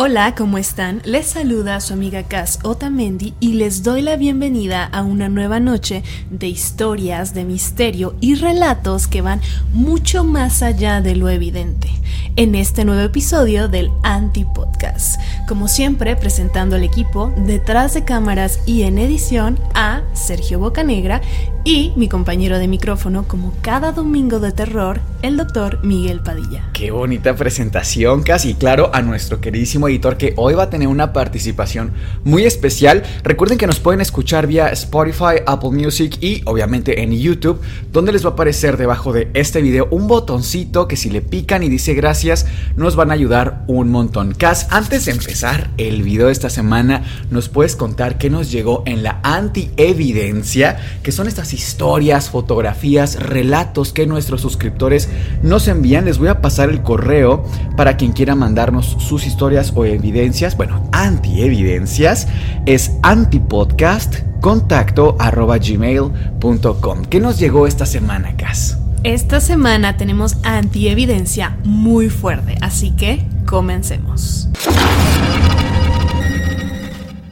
Hola, ¿cómo están? Les saluda su amiga Cass Otamendi y les doy la bienvenida a una nueva noche de historias, de misterio y relatos que van mucho más allá de lo evidente en este nuevo episodio del Anti-Podcast. Como siempre, presentando al equipo detrás de cámaras y en edición a Sergio Bocanegra y mi compañero de micrófono, como cada domingo de terror, el doctor Miguel Padilla. Qué bonita presentación, casi claro, a nuestro queridísimo editor que hoy va a tener una participación muy especial. Recuerden que nos pueden escuchar vía Spotify, Apple Music y obviamente en YouTube, donde les va a aparecer debajo de este video un botoncito que si le pican y dice gracias, nos van a ayudar un montón. Cas, antes de empezar el video de esta semana, nos puedes contar qué nos llegó en la anti-evidencia, que son estas historias, fotografías, relatos que nuestros suscriptores nos envían. Les voy a pasar el correo para quien quiera mandarnos sus historias evidencias. Bueno, anti-evidencias es antipodcast contacto arroba gmail.com. ¿Qué nos llegó esta semana, Cas? Esta semana tenemos antievidencia muy fuerte, así que comencemos.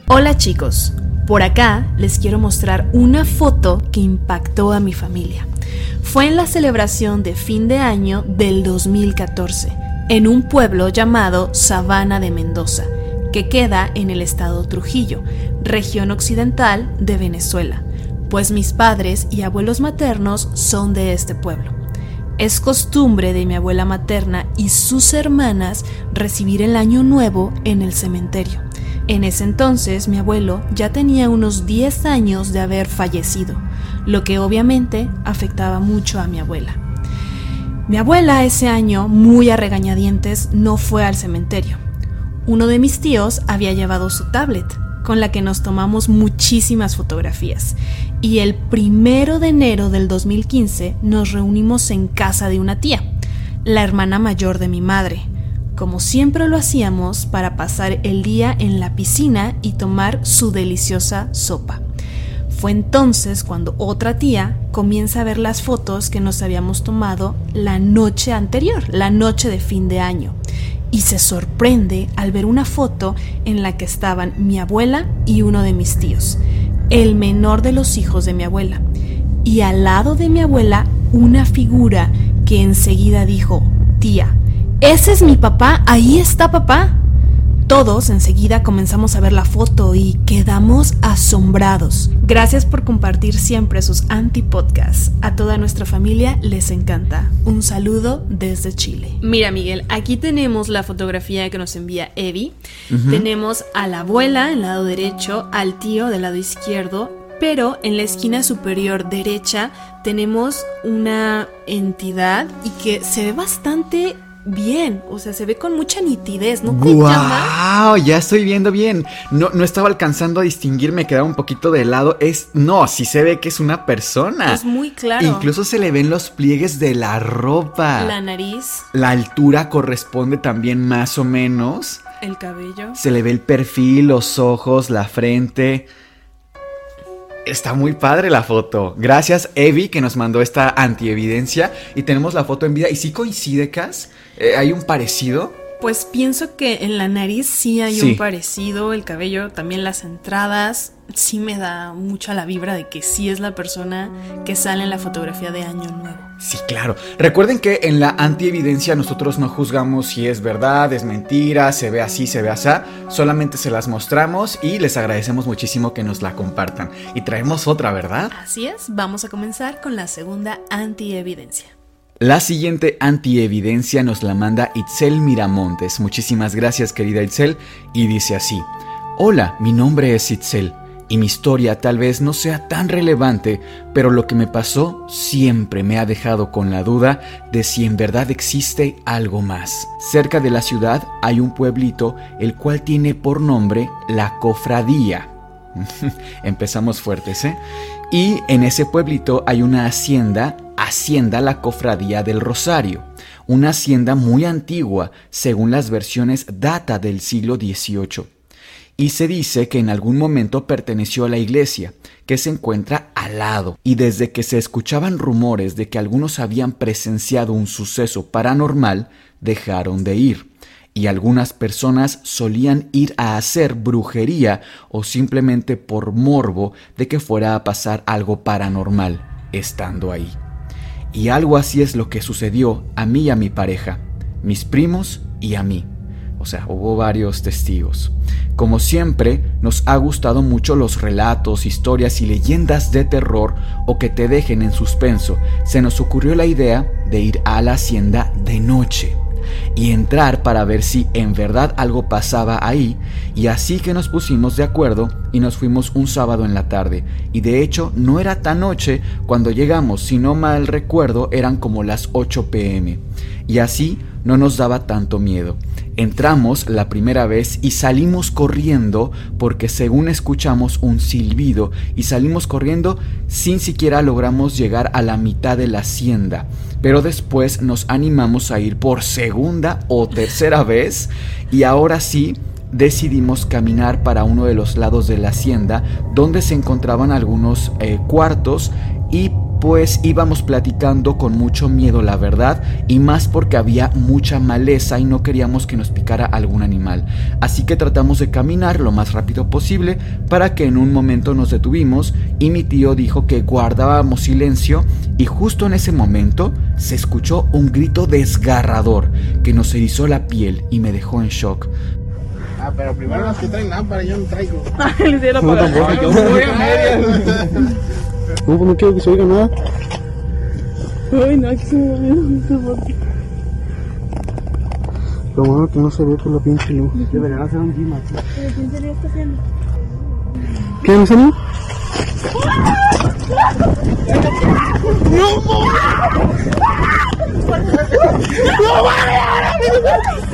Hola chicos, por acá les quiero mostrar una foto que impactó a mi familia. Fue en la celebración de fin de año del 2014, en un pueblo llamado Sabana de Mendoza, que queda en el estado Trujillo, región occidental de Venezuela pues mis padres y abuelos maternos son de este pueblo. Es costumbre de mi abuela materna y sus hermanas recibir el año nuevo en el cementerio. En ese entonces mi abuelo ya tenía unos 10 años de haber fallecido, lo que obviamente afectaba mucho a mi abuela. Mi abuela ese año, muy a regañadientes, no fue al cementerio. Uno de mis tíos había llevado su tablet, con la que nos tomamos muchísimas fotografías. Y el primero de enero del 2015 nos reunimos en casa de una tía, la hermana mayor de mi madre, como siempre lo hacíamos para pasar el día en la piscina y tomar su deliciosa sopa. Fue entonces cuando otra tía comienza a ver las fotos que nos habíamos tomado la noche anterior, la noche de fin de año y se sorprende al ver una foto en la que estaban mi abuela y uno de mis tíos, el menor de los hijos de mi abuela, y al lado de mi abuela una figura que enseguida dijo, tía, ese es mi papá, ahí está papá. Todos enseguida comenzamos a ver la foto y quedamos asombrados. Gracias por compartir siempre sus anti-podcasts. A toda nuestra familia les encanta. Un saludo desde Chile. Mira, Miguel, aquí tenemos la fotografía que nos envía Evi. Tenemos a la abuela en lado derecho, al tío del lado izquierdo, pero en la esquina superior derecha tenemos una entidad y que se ve bastante bien, o sea, se ve con mucha nitidez, ¿no ¡Wow! Ya estoy viendo bien. No, no estaba alcanzando a distinguir, me quedaba un poquito de lado. Es. No, sí se ve que es una persona. Es muy claro. Incluso se le ven los pliegues de la ropa. La nariz. La altura corresponde también más o menos. El cabello. Se le ve el perfil, los ojos, la frente. Está muy padre la foto. Gracias, Evi, que nos mandó esta antievidencia. Y tenemos la foto en vida. Y sí coincide, Cas. Eh, hay un parecido. Pues pienso que en la nariz sí hay Sí. un parecido, el cabello, también las entradas, sí me da mucha la vibra de que sí es la persona que sale en la fotografía de Año Nuevo. Sí, claro. Recuerden que en la antievidencia nosotros no juzgamos si es verdad, es mentira, se ve así, se ve así. Solamente se las mostramos y les agradecemos muchísimo que nos la compartan. Y traemos otra, ¿verdad? Así es, vamos a comenzar con la segunda antievidencia. La siguiente antievidencia nos la manda Itzel Miramontes. Muchísimas gracias, querida Itzel. Y dice así: Hola, mi nombre es Itzel. Y mi historia tal vez no sea tan relevante, pero lo que me pasó siempre me ha dejado con la duda de si en verdad existe algo más. Cerca de la ciudad hay un pueblito el cual tiene por nombre La Cofradía. Empezamos fuertes, ¿eh? Y en ese pueblito hay una hacienda, Hacienda la Cofradía del Rosario, una hacienda muy antigua, según las versiones data del siglo XVIII. Y se dice que en algún momento perteneció a la iglesia, que se encuentra al lado, y desde que se escuchaban rumores de que algunos habían presenciado un suceso paranormal, dejaron de ir y algunas personas solían ir a hacer brujería o simplemente por morbo de que fuera a pasar algo paranormal estando ahí. Y algo así es lo que sucedió a mí y a mi pareja, mis primos y a mí. O sea, hubo varios testigos. Como siempre, nos ha gustado mucho los relatos, historias y leyendas de terror o que te dejen en suspenso. Se nos ocurrió la idea de ir a la hacienda de noche y entrar para ver si en verdad algo pasaba ahí. Y así que nos pusimos de acuerdo y nos fuimos un sábado en la tarde. Y de hecho no era tan noche cuando llegamos si no mal recuerdo eran como las 8 pm y así no nos daba tanto miedo. Entramos la primera vez y salimos corriendo porque según escuchamos un silbido y salimos corriendo sin siquiera logramos llegar a la mitad de la hacienda. Pero después nos animamos a ir por segunda o tercera vez y ahora sí decidimos caminar para uno de los lados de la hacienda donde se encontraban algunos eh, cuartos y pues íbamos platicando con mucho miedo, la verdad, y más porque había mucha maleza y no queríamos que nos picara algún animal. Así que tratamos de caminar lo más rápido posible para que en un momento nos detuvimos y mi tío dijo que guardábamos silencio y justo en ese momento se escuchó un grito desgarrador que nos erizó la piel y me dejó en shock. Ah, pero primero los que traen lámpara, yo no traigo. Yo voy a medias. No, pues no quiero que se oiga nada. Ay, no, aquí se me va Lo bueno que no se ve por la pinche luz. Deberían hacer un gym aquí. ¿Quién sería esta haciendo? ¿Qué, mi señor?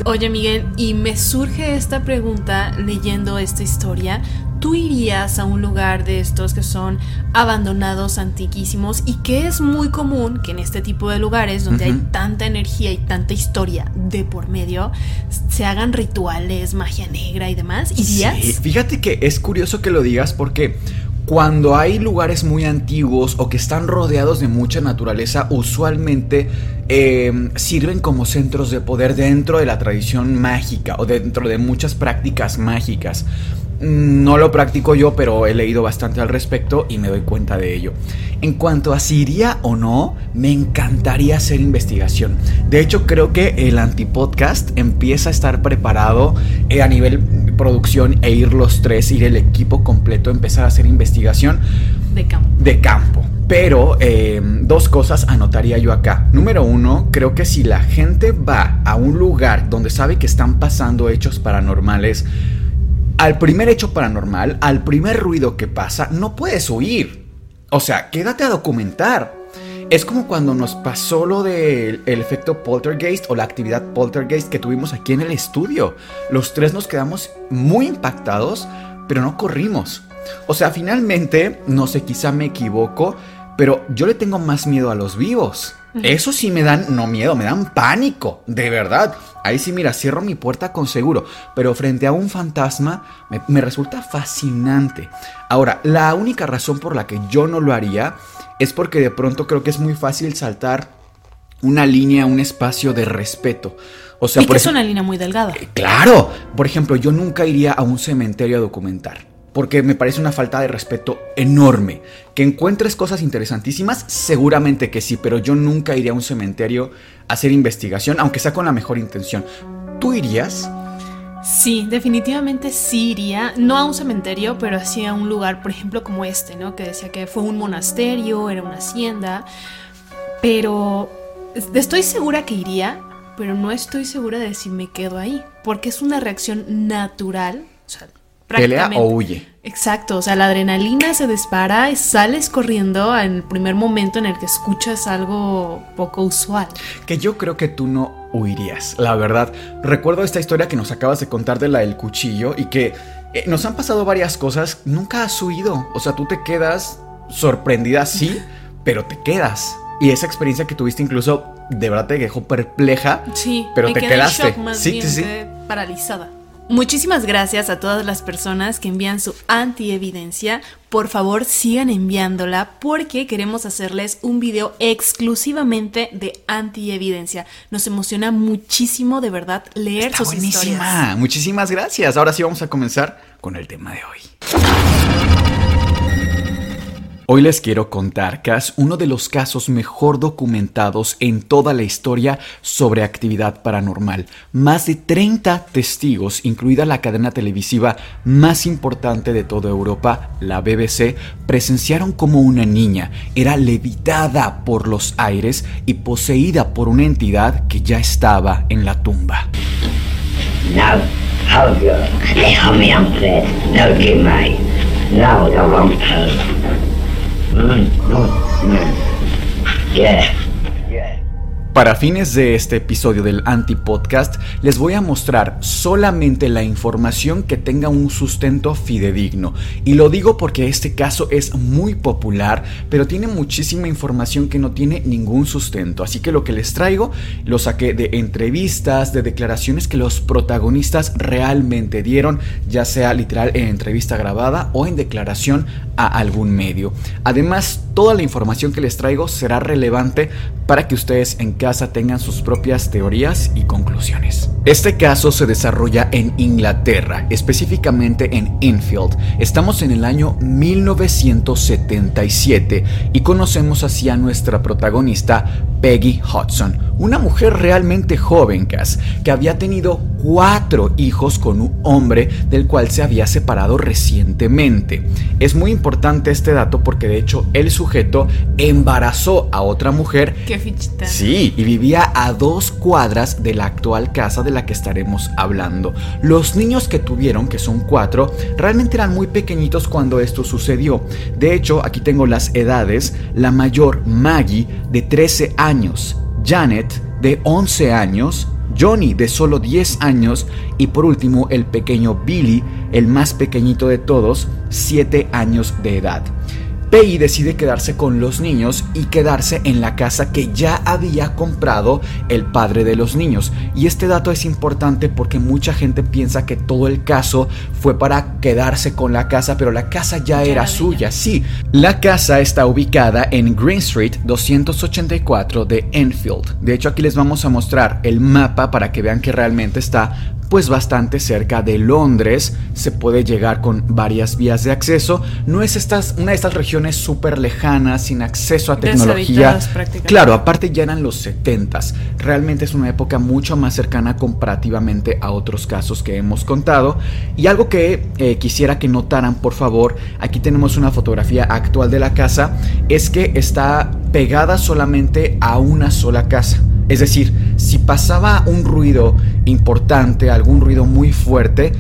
Oye Miguel, y me surge esta pregunta leyendo esta historia. ¿Tú irías a un lugar de estos que son abandonados, antiquísimos y que es muy común que en este tipo de lugares donde hay tanta energía y tanta historia de por medio se hagan rituales, magia negra y demás? ¿Irías? Sí, fíjate que es curioso que lo digas porque cuando hay lugares muy antiguos o que están rodeados de mucha naturaleza, usualmente eh, sirven como centros de poder dentro de la tradición mágica o dentro de muchas prácticas mágicas. Mm, No lo practico yo, pero he leído bastante al respecto y me doy cuenta de ello. En cuanto a si iría o no, me encantaría hacer investigación. De hecho, creo que el antipodcast empieza a estar preparado eh, a nivel producción e ir los tres, ir el equipo completo, empezar a hacer investigación De campo. de campo. Pero eh, dos cosas anotaría yo acá. Número uno, creo que si la gente va a un lugar donde sabe que están pasando hechos paranormales, al primer hecho paranormal, al primer ruido que pasa, no puedes huir. O sea, quédate a documentar. Es como cuando nos pasó lo del el efecto poltergeist o la actividad poltergeist que tuvimos aquí en el estudio. Los tres nos quedamos muy impactados, pero no corrimos. O sea, finalmente, no sé, quizá me equivoco, pero yo le tengo más miedo a los vivos. Eso sí me dan, no miedo, me dan pánico, de verdad. Ahí sí, mira, cierro mi puerta con seguro, pero frente a un fantasma me, me resulta fascinante. Ahora, la única razón por la que yo no lo haría es porque de pronto creo que es muy fácil saltar una línea, un espacio de respeto. O sea, y que por es una línea muy delgada. Claro, por ejemplo, yo nunca iría a un cementerio a documentar. Porque me parece una falta de respeto enorme. Que encuentres cosas interesantísimas, seguramente que sí, pero yo nunca iría a un cementerio a hacer investigación, aunque sea con la mejor intención. ¿Tú irías? Sí, definitivamente sí iría, no a un cementerio, pero sí a un lugar, por ejemplo, como este, ¿no? Que decía que fue un monasterio, era una hacienda, pero es- estoy segura que iría, pero no estoy segura de si me quedo ahí, porque es una reacción natural, o sea, ¿Pelea o huye? Exacto, o sea, la adrenalina se dispara y sales corriendo en el primer momento en el que escuchas algo poco usual. Que yo creo que tú no huirías, la verdad. Recuerdo esta historia que nos acabas de contar de la del cuchillo y que eh, nos han pasado varias cosas, nunca has huido. O sea, tú te quedas sorprendida, sí, pero te quedas. Y esa experiencia que tuviste incluso de verdad te dejó perpleja. Sí, Pero me te quedaste. en shock más Sí, bien, sí, sí. paralizada. Muchísimas gracias a todas las personas que envían su antievidencia. Por favor, sigan enviándola porque queremos hacerles un video exclusivamente de antievidencia. Nos emociona muchísimo de verdad leer Está sus buenísima. historias. Muchísimas gracias. Ahora sí vamos a comenzar con el tema de hoy. Hoy les quiero contar, Cas, uno de los casos mejor documentados en toda la historia sobre actividad paranormal. Más de 30 testigos, incluida la cadena televisiva más importante de toda Europa, la BBC, presenciaron como una niña era levitada por los aires y poseída por una entidad que ya estaba en la tumba. Now, hold your. No, toe. Mm, mm, mm. Yeah. Yeah. Para fines de este episodio del Anti-Podcast, les voy a mostrar solamente la información que tenga un sustento fidedigno. Y lo digo porque este caso es muy popular, pero tiene muchísima información que no tiene ningún sustento. Así que lo que les traigo lo saqué de entrevistas, de declaraciones que los protagonistas realmente dieron, ya sea literal en entrevista grabada o en declaración a algún medio. Además, toda la información que les traigo será relevante para que ustedes en casa tengan sus propias teorías y conclusiones. Este caso se desarrolla en Inglaterra, específicamente en Enfield. Estamos en el año 1977 y conocemos así a nuestra protagonista Peggy Hudson, una mujer realmente joven, Cass, que había tenido cuatro hijos con un hombre del cual se había separado recientemente. Es muy importante este dato porque de hecho el sujeto embarazó a otra mujer Qué fichita. Sí, y vivía a dos cuadras de la actual casa de la que estaremos hablando. Los niños que tuvieron, que son cuatro, realmente eran muy pequeñitos cuando esto sucedió. De hecho, aquí tengo las edades. La mayor, Maggie, de 13 años. Janet, de 11 años. Johnny, de solo 10 años. Y por último, el pequeño Billy, el más pequeñito de todos, 7 años de edad. Peggy decide quedarse con los niños y quedarse en la casa que ya había comprado el padre de los niños. Y este dato es importante porque mucha gente piensa que todo el caso fue para quedarse con la casa, pero la casa ya, Ya era suya, sí. La casa está ubicada en Green Street 284 de Enfield. De hecho, aquí les vamos a mostrar el mapa para que vean que realmente está pues bastante cerca de Londres, se puede llegar con varias vías de acceso, no es estas, una de estas regiones súper lejanas, sin acceso a tecnología. Claro, aparte ya eran los 70s, realmente es una época mucho más cercana comparativamente a otros casos que hemos contado. Y algo que eh, quisiera que notaran, por favor, aquí tenemos una fotografía actual de la casa, es que está pegada solamente a una sola casa. Es decir, si pasaba un ruido importante, algún ruido muy fuerte,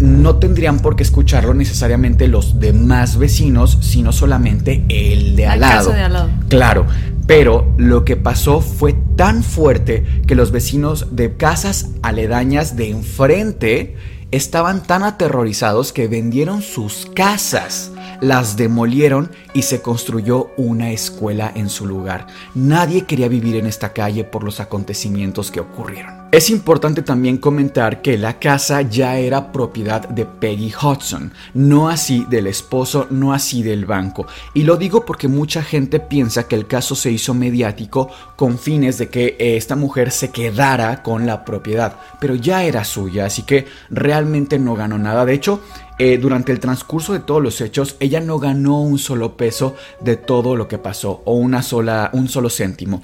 no tendrían por qué escucharlo necesariamente los demás vecinos, sino solamente el de al lado. de al lado. Claro, pero lo que pasó fue tan fuerte que los vecinos de casas aledañas de enfrente estaban tan aterrorizados que vendieron sus casas. Las demolieron y se construyó una escuela en su lugar. Nadie quería vivir en esta calle por los acontecimientos que ocurrieron. Es importante también comentar que la casa ya era propiedad de Peggy Hudson, no así del esposo, no así del banco. Y lo digo porque mucha gente piensa que el caso se hizo mediático con fines de que esta mujer se quedara con la propiedad, pero ya era suya, así que realmente no ganó nada. De hecho, eh, durante el transcurso de todos los hechos, ella no ganó un solo peso de todo lo que pasó, o una sola, un solo céntimo.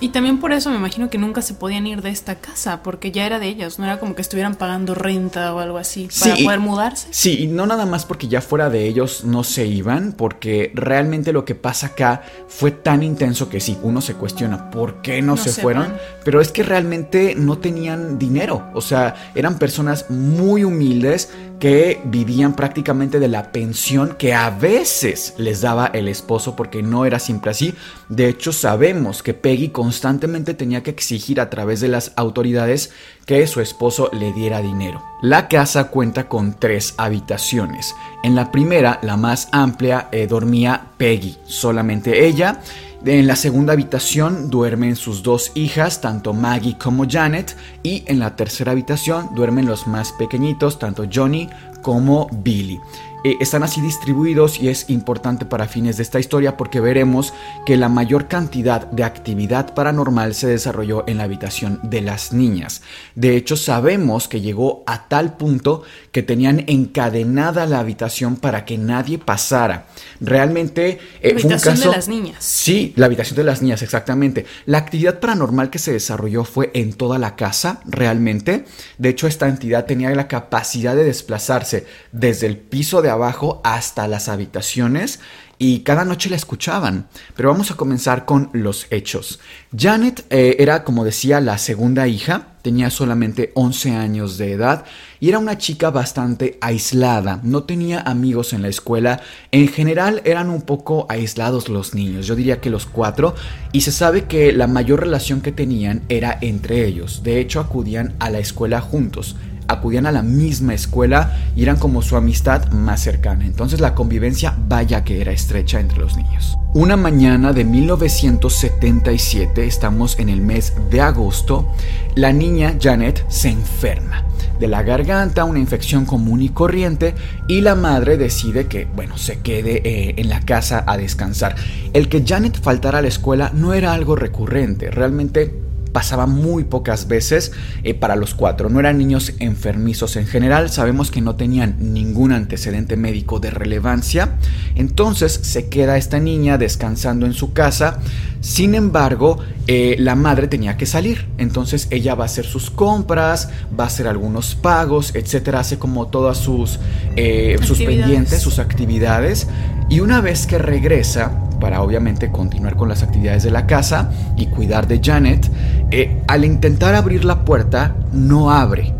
Y también por eso me imagino que nunca se podían ir de esta casa, porque ya era de ellos, no era como que estuvieran pagando renta o algo así para Sí, poder mudarse. Sí, y no nada más porque ya fuera de ellos no se iban, porque realmente lo que pasa acá fue tan intenso que sí, uno se cuestiona por qué no, No se, se fueron, van. pero es que realmente no tenían dinero, o sea, eran personas muy humildes que vivían prácticamente de la pensión que a veces les daba el esposo porque no era siempre así. De hecho, sabemos que Peggy constantemente tenía que exigir a través de las autoridades que su esposo le diera dinero. La casa cuenta con tres habitaciones. En la primera, la más amplia, eh, dormía Peggy, solamente ella. En la segunda habitación duermen sus dos hijas, tanto Maggie como Janet, y en la tercera habitación duermen los más pequeñitos, tanto Johnny como Billy. Eh, están así distribuidos y es importante para fines de esta historia porque veremos que la mayor cantidad de actividad paranormal se desarrolló en la habitación de las niñas. De hecho, sabemos que llegó a tal punto que tenían encadenada la habitación para que nadie pasara. Realmente eh, La fue un de las niñas. Sí, la habitación de las niñas, exactamente. La actividad paranormal que se desarrolló fue en toda la casa, realmente. De hecho, esta entidad tenía la capacidad de desplazarse desde el piso de abajo hasta las habitaciones y cada noche la escuchaban. Pero vamos a comenzar con los hechos. Janet eh, era, como decía, la segunda hija, tenía solamente 11 años de edad y era una chica bastante aislada, no tenía amigos en la escuela, en general eran un poco aislados los niños, yo diría que los cuatro, y se sabe que la mayor relación que tenían era entre ellos, de hecho acudían a la escuela juntos acudían a la misma escuela y eran como su amistad más cercana. Entonces la convivencia vaya que era estrecha entre los niños. Una mañana de 1977, estamos en el mes de agosto, la niña Janet se enferma de la garganta, una infección común y corriente, y la madre decide que, bueno, se quede eh, en la casa a descansar. El que Janet faltara a la escuela no era algo recurrente, realmente pasaba muy pocas veces eh, para los cuatro. No eran niños enfermizos en general, sabemos que no tenían ningún antecedente médico de relevancia. Entonces se queda esta niña descansando en su casa. Sin embargo, eh, la madre tenía que salir. Entonces ella va a hacer sus compras, va a hacer algunos pagos, etcétera. Hace como todas sus, eh, sus pendientes, sus actividades. Y una vez que regresa, para obviamente continuar con las actividades de la casa y cuidar de Janet, eh, al intentar abrir la puerta no abre,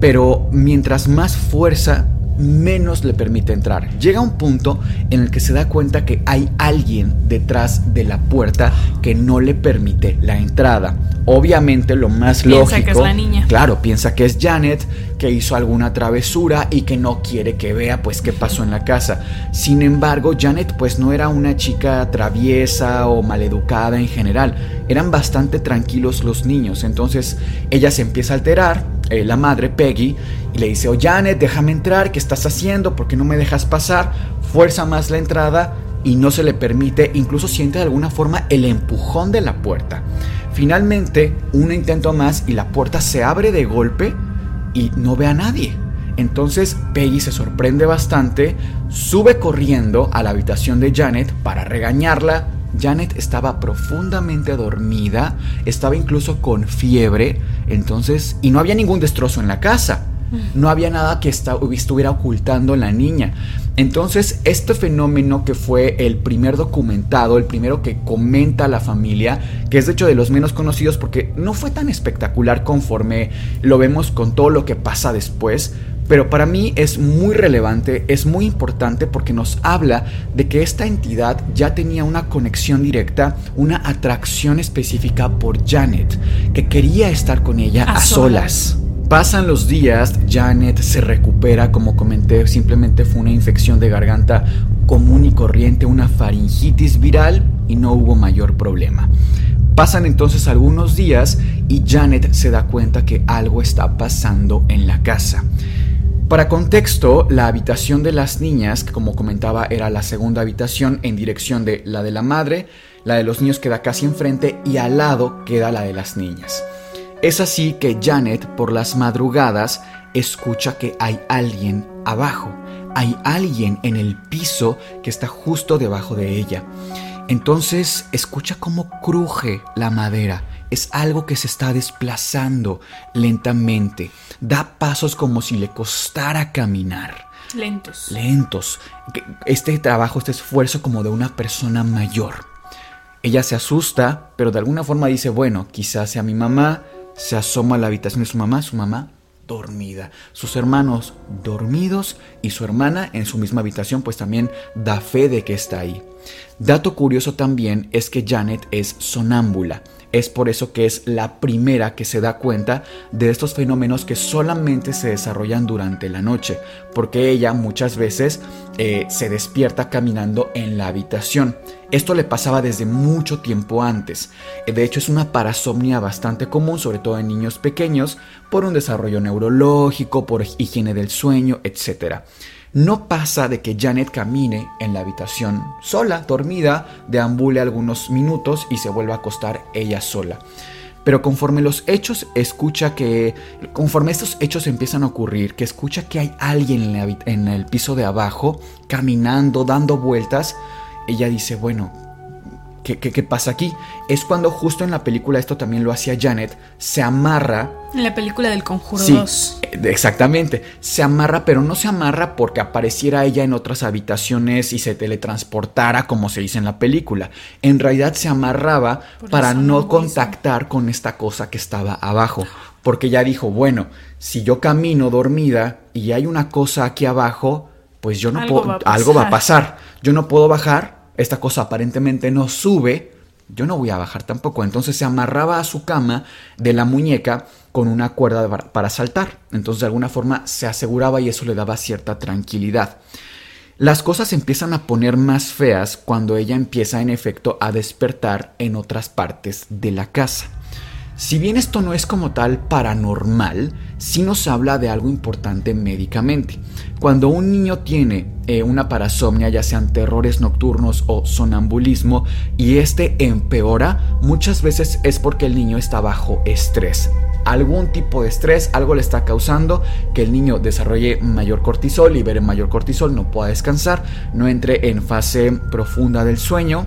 pero mientras más fuerza, menos le permite entrar. Llega un punto en el que se da cuenta que hay alguien detrás de la puerta que no le permite la entrada. Obviamente lo más Piensa lógico, que es la niña. claro, piensa que es Janet, que hizo alguna travesura y que no quiere que vea pues qué pasó en la casa. Sin embargo, Janet pues no era una chica traviesa o maleducada en general, eran bastante tranquilos los niños, entonces ella se empieza a alterar, eh, la madre Peggy, y le dice, oh Janet, déjame entrar, ¿qué estás haciendo? ¿Por qué no me dejas pasar? Fuerza más la entrada y no se le permite, incluso siente de alguna forma el empujón de la puerta. Finalmente, un intento más y la puerta se abre de golpe y no ve a nadie. Entonces Peggy se sorprende bastante, sube corriendo a la habitación de Janet para regañarla. Janet estaba profundamente dormida, estaba incluso con fiebre, entonces, y no había ningún destrozo en la casa. No había nada que estuviera ocultando la niña. Entonces, este fenómeno que fue el primer documentado, el primero que comenta la familia, que es de hecho de los menos conocidos porque no fue tan espectacular conforme lo vemos con todo lo que pasa después, pero para mí es muy relevante, es muy importante porque nos habla de que esta entidad ya tenía una conexión directa, una atracción específica por Janet, que quería estar con ella a, A solas. solas. Pasan los días, Janet se recupera, como comenté, simplemente fue una infección de garganta común y corriente una faringitis viral y no hubo mayor problema. Pasan entonces algunos días y Janet se da cuenta que algo está pasando en la casa. Para contexto, la habitación de las niñas, que como comentaba era la segunda habitación en dirección de la de la madre, la de los niños queda casi enfrente y al lado queda la de las niñas. Es así que Janet por las madrugadas escucha que hay alguien abajo, hay alguien en el piso que está justo debajo de ella. Entonces escucha cómo cruje la madera es algo que se está desplazando lentamente. Da pasos como si le costara caminar. Lentos. Lentos. Este trabajo, este esfuerzo como de una persona mayor. Ella se asusta, pero de alguna forma dice, bueno, quizás sea mi mamá. Se asoma a la habitación de su mamá, su mamá dormida. Sus hermanos dormidos y su hermana en su misma habitación pues también da fe de que está ahí. Dato curioso también es que Janet es sonámbula. Es por eso que es la primera que se da cuenta de estos fenómenos que solamente se desarrollan durante la noche, porque ella muchas veces eh, se despierta caminando en la habitación. Esto le pasaba desde mucho tiempo antes. De hecho es una parasomnia bastante común, sobre todo en niños pequeños, por un desarrollo neurológico, por higiene del sueño, etc. No pasa de que Janet camine en la habitación sola, dormida, deambule algunos minutos y se vuelva a acostar ella sola. Pero conforme los hechos escucha que, conforme estos hechos empiezan a ocurrir, que escucha que hay alguien en, en el piso de abajo, caminando, dando vueltas, ella dice, bueno, ¿Qué, pasa aquí? Es cuando justo en la película, esto también lo hacía Janet, se amarra. En la película del Conjuro 2. Eh, exactamente. Se amarra, pero no se amarra porque apareciera ella en otras habitaciones y se teletransportara como se dice en la película. En realidad se amarraba para no contactar con esta cosa que estaba abajo. Porque ya dijo, bueno, si yo camino dormida y hay una cosa aquí abajo, pues yo no puedo, algo va a pasar. Yo no puedo bajar esta cosa aparentemente no sube, yo no voy a bajar tampoco. Entonces se amarraba a su cama de la muñeca con una cuerda para saltar. Entonces de alguna forma se aseguraba y eso le daba cierta tranquilidad. Las cosas empiezan a poner más feas cuando ella empieza en efecto a despertar en otras partes de la casa. Si bien esto no es como tal paranormal, sí nos habla de algo importante médicamente. Cuando un niño tiene eh, una parasomnia, ya sean terrores nocturnos o sonambulismo, y este empeora, muchas veces es porque el niño está bajo estrés. Algún tipo de estrés, algo le está causando que el niño desarrolle mayor cortisol, libere mayor cortisol, no pueda descansar, no entre en fase profunda del sueño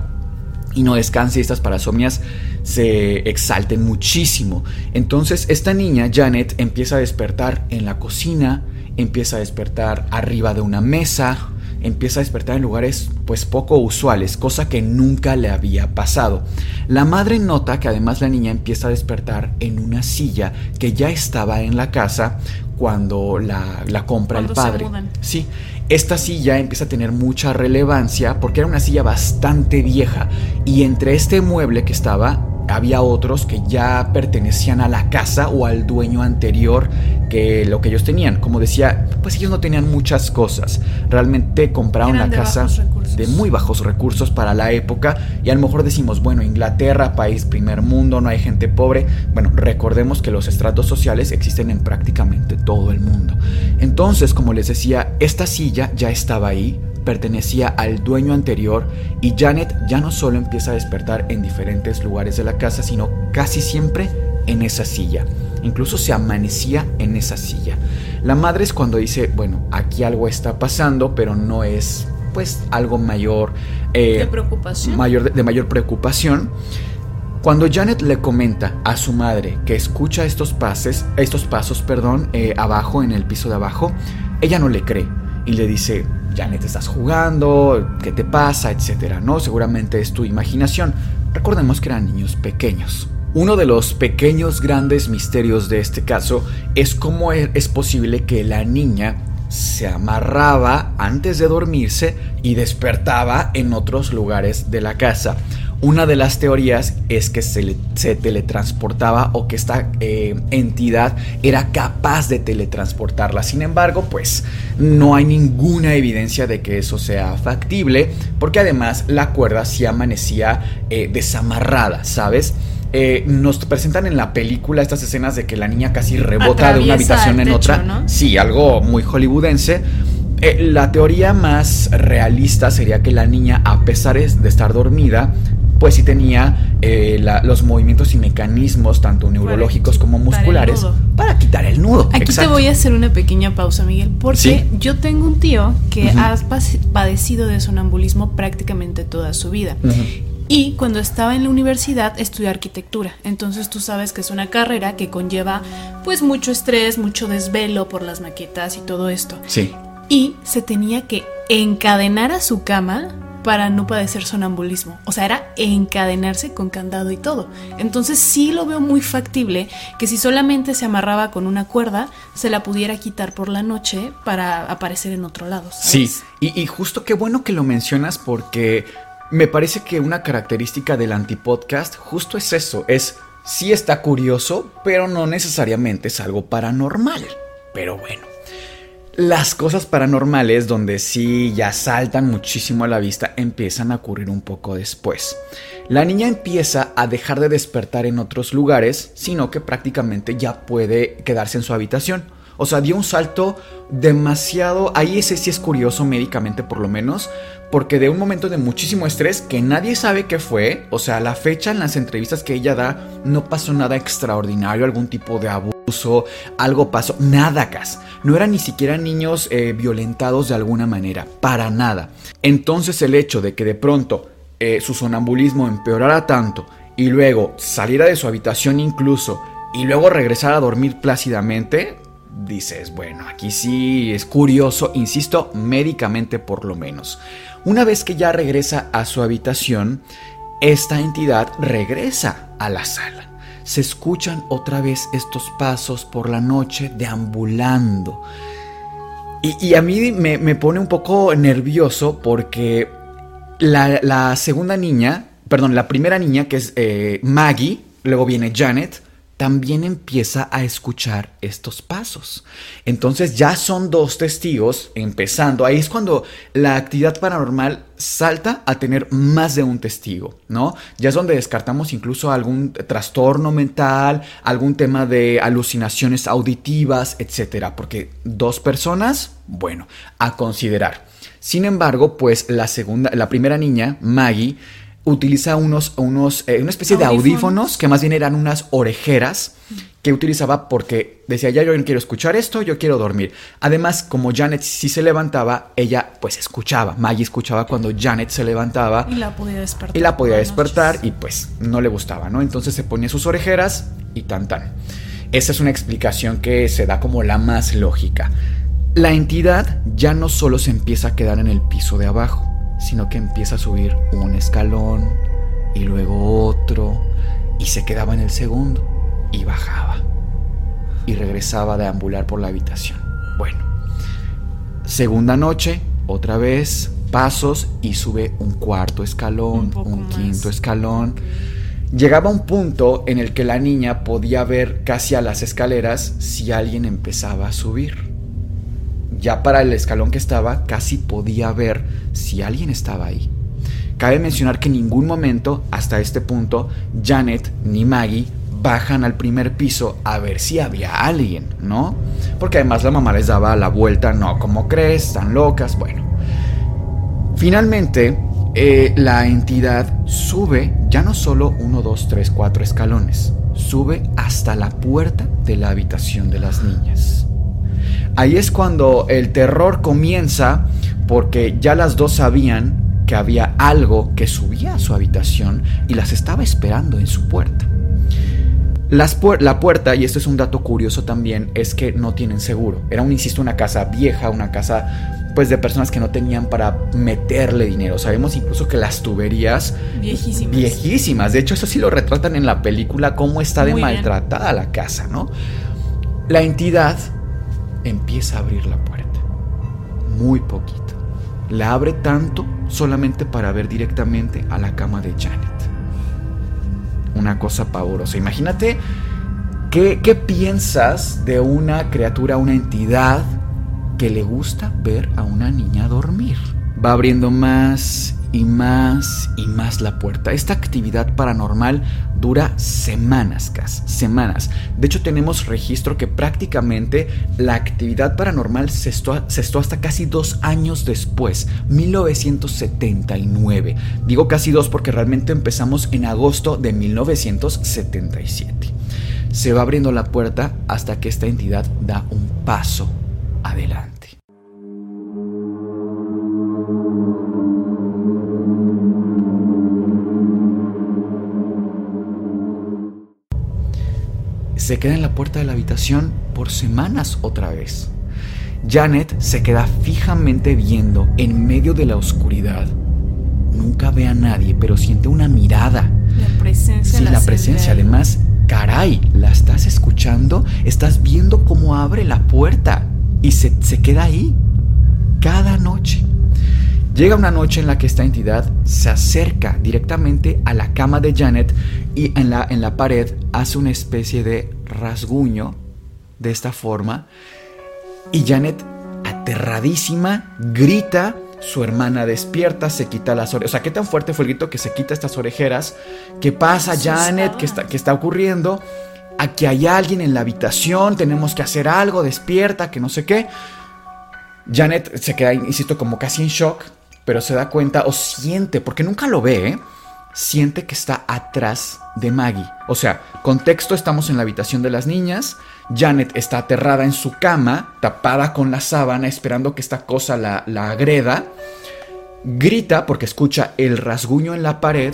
y no descanse y estas parasomnias se exalten muchísimo. Entonces esta niña, Janet, empieza a despertar en la cocina, empieza a despertar arriba de una mesa, empieza a despertar en lugares pues poco usuales, cosa que nunca le había pasado. La madre nota que además la niña empieza a despertar en una silla que ya estaba en la casa cuando la, compra el padre. Sí, esta silla empieza a tener mucha relevancia porque era una silla bastante vieja y entre este mueble que estaba había otros que ya pertenecían a la casa o al dueño anterior que lo que ellos tenían. Como decía, pues ellos no tenían muchas cosas. Realmente compraron la casa de muy bajos recursos para la época y a lo mejor decimos, bueno, Inglaterra, país primer mundo, no hay gente pobre. Bueno, recordemos que los estratos sociales existen en prácticamente todo el mundo. Entonces, como les decía, esta silla ya estaba ahí, pertenecía al dueño anterior y Janet ya no solo empieza a despertar en diferentes lugares de la casa, sino casi siempre en esa silla. Incluso se amanecía en esa silla. La madre es cuando dice, bueno, aquí algo está pasando, pero no es pues algo mayor. Eh, de preocupación. Mayor, de, mayor preocupación. Cuando Janet le comenta a su madre que escucha estos pases, estos pasos, perdón, eh, abajo en el piso de abajo, ella no le cree y le dice, Janet, estás jugando, ¿qué te pasa? etcétera, ¿no? Seguramente es tu imaginación. Recordemos que eran niños pequeños. Uno de los pequeños grandes misterios de este caso es cómo e-, es posible que la niña se amarraba antes de dormirse y despertaba en otros lugares de la casa. Una de las teorías es que se, le- se teletransportaba o que esta eh, entidad era capaz de teletransportarla. Sin embargo, pues no hay ninguna evidencia de que eso sea factible, porque además la cuerda sí amanecía eh, desamarrada, ¿sabes? Eh, nos presentan en la película estas escenas de que la niña casi rebota de una habitación en techo, otra. ¿no? Sí, algo muy hollywoodense. Eh, la teoría más realista sería que la niña, a pesar es- de estar dormida, pues sí tenía eh, la- los movimientos y mecanismos, tanto neurológicos como musculares, para quitar el nudo. Aquí te voy a hacer una pequeña pausa, Miguel, porque Sí. yo tengo un tío que ha padecido de sonambulismo prácticamente toda su vida. Y cuando estaba en la universidad estudió arquitectura. Entonces tú sabes que es una carrera que conlleva pues mucho estrés, mucho desvelo por las maquetas y todo esto. Sí. Y se tenía que encadenar a su cama para no padecer sonambulismo. O sea, era encadenarse con candado y todo. Entonces sí lo veo muy factible que si solamente se amarraba con una cuerda, se la pudiera quitar por la noche para aparecer en otro lado. Sí, y, y justo qué bueno que lo mencionas porque me parece que una característica del antipodcast justo es eso, es sí está curioso, pero no necesariamente es algo paranormal. Pero bueno, las cosas paranormales donde sí ya saltan muchísimo a la vista empiezan a ocurrir un poco después. La niña empieza a dejar de despertar en otros lugares, sino que prácticamente ya puede quedarse en su habitación. O sea, dio un salto demasiado... Ahí ese sí es curioso médicamente por lo menos, porque de un momento de muchísimo estrés que nadie sabe qué fue, o sea, la fecha en las entrevistas que ella da no pasó nada extraordinario, algún tipo de abuso, algo pasó, nada, Cas. No eran ni siquiera niños eh, violentados de alguna manera, para nada. Entonces el hecho de que de pronto eh, su sonambulismo empeorara tanto y luego saliera de su habitación incluso y luego regresar a dormir plácidamente, dices, bueno, aquí sí es curioso, insisto, médicamente por lo menos. Una vez que ya regresa a su habitación, esta entidad regresa a la sala. Se escuchan otra vez estos pasos por la noche deambulando. Y, a mí me, me pone un poco nervioso porque la, la segunda niña, perdón, la primera niña que es eh, Maggie, luego viene Janet, también empieza a escuchar estos pasos. Entonces ya son dos testigos empezando. Ahí es cuando la actividad paranormal salta a tener más de un testigo, ¿no? Ya es donde descartamos incluso algún trastorno mental, algún tema de alucinaciones auditivas, etcétera. Porque dos personas, bueno, a considerar. Sin embargo, pues la segunda, la primera niña, Maggie, utiliza unos, unos eh, una especie de Audífonos. que más bien eran unas orejeras que utilizaba porque decía ya yo no quiero escuchar esto, yo quiero dormir. Además, como Janet sí se levantaba, ella pues escuchaba. Maggie escuchaba cuando Janet se levantaba Y la podía despertar. y la podía despertar noches. y pues no le gustaba, ¿no? Entonces se ponía sus orejeras y tan tan. Esa es una explicación que se da como la más lógica. La entidad ya no solo se empieza a quedar en el piso de abajo, sino que empieza a subir un escalón y luego otro y se quedaba en el segundo y bajaba y regresaba a deambular por la habitación. Bueno, segunda noche, otra vez pasos y sube un cuarto escalón, Un más. quinto escalón. Llegaba un punto en el que la niña podía ver casi a las escaleras si alguien empezaba a subir. Ya para el escalón que estaba, casi podía ver si alguien estaba ahí. Cabe mencionar que en ningún momento, hasta este punto, Janet ni Maggie bajan al primer piso a ver si había alguien, ¿no? Porque además la mamá les daba la vuelta, no, ¿cómo crees? Están locas, bueno. Finalmente, eh, la entidad sube ya no solo 1, 2, 3, 4 escalones, sube hasta la puerta de la habitación de las niñas. Ahí es cuando el terror comienza porque ya las dos sabían que había algo que subía a su habitación y las estaba esperando en su puerta. Las puer- la puerta, y esto es un dato curioso también, es que no tienen seguro. Era un, insisto, una casa vieja, una casa pues de personas que no tenían para meterle dinero. Sabemos incluso que las tuberías Viejísimas. viejísimas. De hecho, eso sí lo retratan en la película, cómo está de Muy bien. maltratada la casa, ¿no? La entidad empieza a abrir la puerta. Muy poquito. La abre tanto solamente para ver directamente a la cama de Janet. una cosa pavorosa. Imagínate qué, qué piensas de una criatura, una entidad que le gusta ver a una niña dormir. Va abriendo más y más y más la puerta. Esta actividad paranormal dura semanas, casi, semanas. De hecho, tenemos registro que prácticamente la actividad paranormal se cestó hasta casi dos años después, 1979. Digo casi dos porque realmente empezamos en agosto de 1977. Se va abriendo la puerta hasta que esta entidad da un paso adelante. Se queda en la puerta de la habitación por semanas otra vez. Janet se queda fijamente viendo en medio de la oscuridad. Nunca ve a nadie, pero siente una mirada. La presencia. Sí, la, presencia. Además, caray, la estás escuchando, estás viendo cómo abre la puerta y se, se queda ahí cada noche. Llega una noche en la que esta entidad se acerca directamente a la cama de Janet y en la, en la pared hace una especie de rasguño de esta forma. Y Janet, aterradísima, grita. Su hermana despierta, se quita las orejas. O sea, qué tan fuerte fue el grito que se quita estas orejeras. ¿Qué pasa, Janet? ¿Qué está, qué está ocurriendo? Aquí hay alguien en la habitación, tenemos que hacer algo, despierta, que no sé qué. Janet se queda, insisto, como casi en shock pero se da cuenta o siente, porque nunca lo ve, ¿eh? siente que está atrás de Maggie. O sea, contexto, estamos en la habitación de las niñas, Janet está aterrada en su cama, tapada con la sábana, esperando que esta cosa la, la agreda. Grita porque escucha el rasguño en la pared.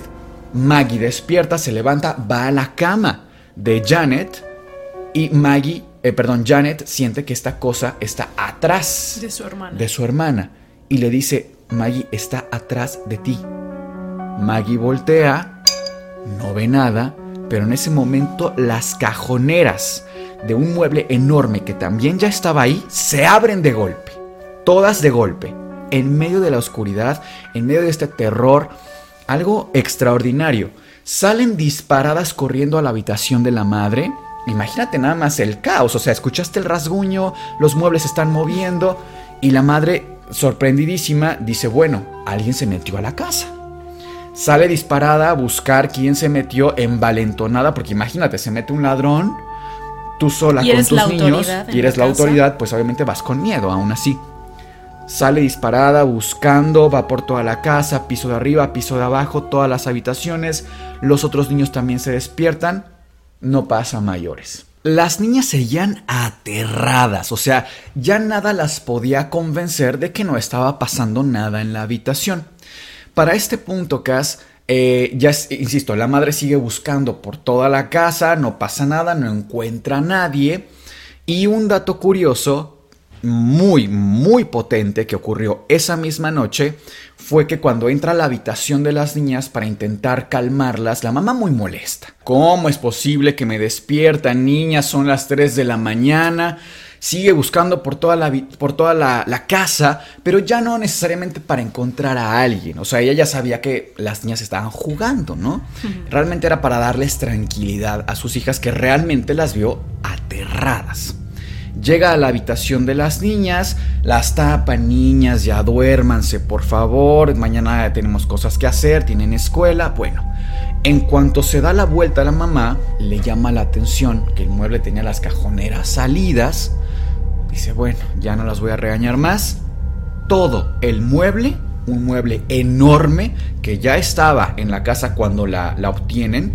Maggie despierta, se levanta, va a la cama de Janet y Maggie, eh, perdón, Janet siente que esta cosa está atrás de su hermana. De su hermana y le dice, Maggie está atrás de ti. Maggie voltea, no ve nada, pero en ese momento las cajoneras de un mueble enorme que también ya estaba ahí se abren de golpe. Todas de golpe. En medio de la oscuridad, en medio de este terror, algo extraordinario. Salen disparadas corriendo a la habitación de la madre. Imagínate nada más el caos, o sea, escuchaste el rasguño, los muebles se están moviendo y la madre sorprendidísima, dice, bueno, alguien se metió a la casa. Sale disparada a buscar quién se metió envalentonada, porque imagínate, se mete un ladrón, tú sola con tus niños, y eres la, la autoridad, pues obviamente vas con miedo, aún así. Sale disparada, buscando, va por toda la casa, piso de arriba, piso de abajo, todas las habitaciones. Los otros niños también se despiertan. No pasa mayores. Las niñas seguían aterradas, o sea, ya nada las podía convencer de que no estaba pasando nada en la habitación. Para este punto, Cass, eh, ya insisto, la madre sigue buscando por toda la casa, no pasa nada, no encuentra a nadie. Y un dato curioso muy, muy potente que ocurrió esa misma noche fue que cuando entra a la habitación de las niñas para intentar calmarlas, la mamá muy molesta. ¿Cómo es posible que me despiertan, niñas? Son las 3 de la mañana. Sigue buscando por toda, la, por toda la, la, casa, pero ya no necesariamente para encontrar a alguien. O sea, ella ya sabía que las niñas estaban jugando, ¿no? Realmente era para darles tranquilidad a sus hijas que realmente las vio aterradas. Llega a la habitación de las niñas, las tapa, niñas, ya duérmanse, por favor, mañana tenemos cosas que hacer, tienen escuela. Bueno, en cuanto se da la vuelta a la mamá, le llama la atención que el mueble tenía las cajoneras salidas. Dice, bueno, ya no las voy a regañar más. Todo el mueble, un mueble enorme que ya estaba en la casa cuando la, la obtienen,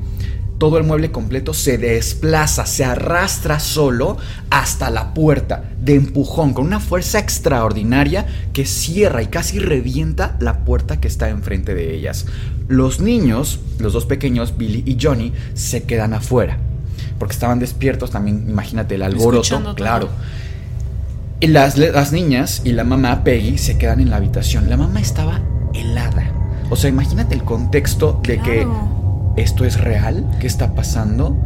todo el mueble completo se desplaza, se arrastra solo hasta la puerta, de empujón, con una fuerza extraordinaria que cierra y casi revienta la puerta que está enfrente de ellas. Los niños, los dos pequeños, Billy y Johnny, se quedan afuera, porque estaban despiertos también, imagínate el alboroto, claro. Y las, las niñas y la mamá, Peggy, se quedan en la habitación. La mamá estaba helada. O sea, imagínate el contexto de que ¿esto es real? ¿Qué está pasando?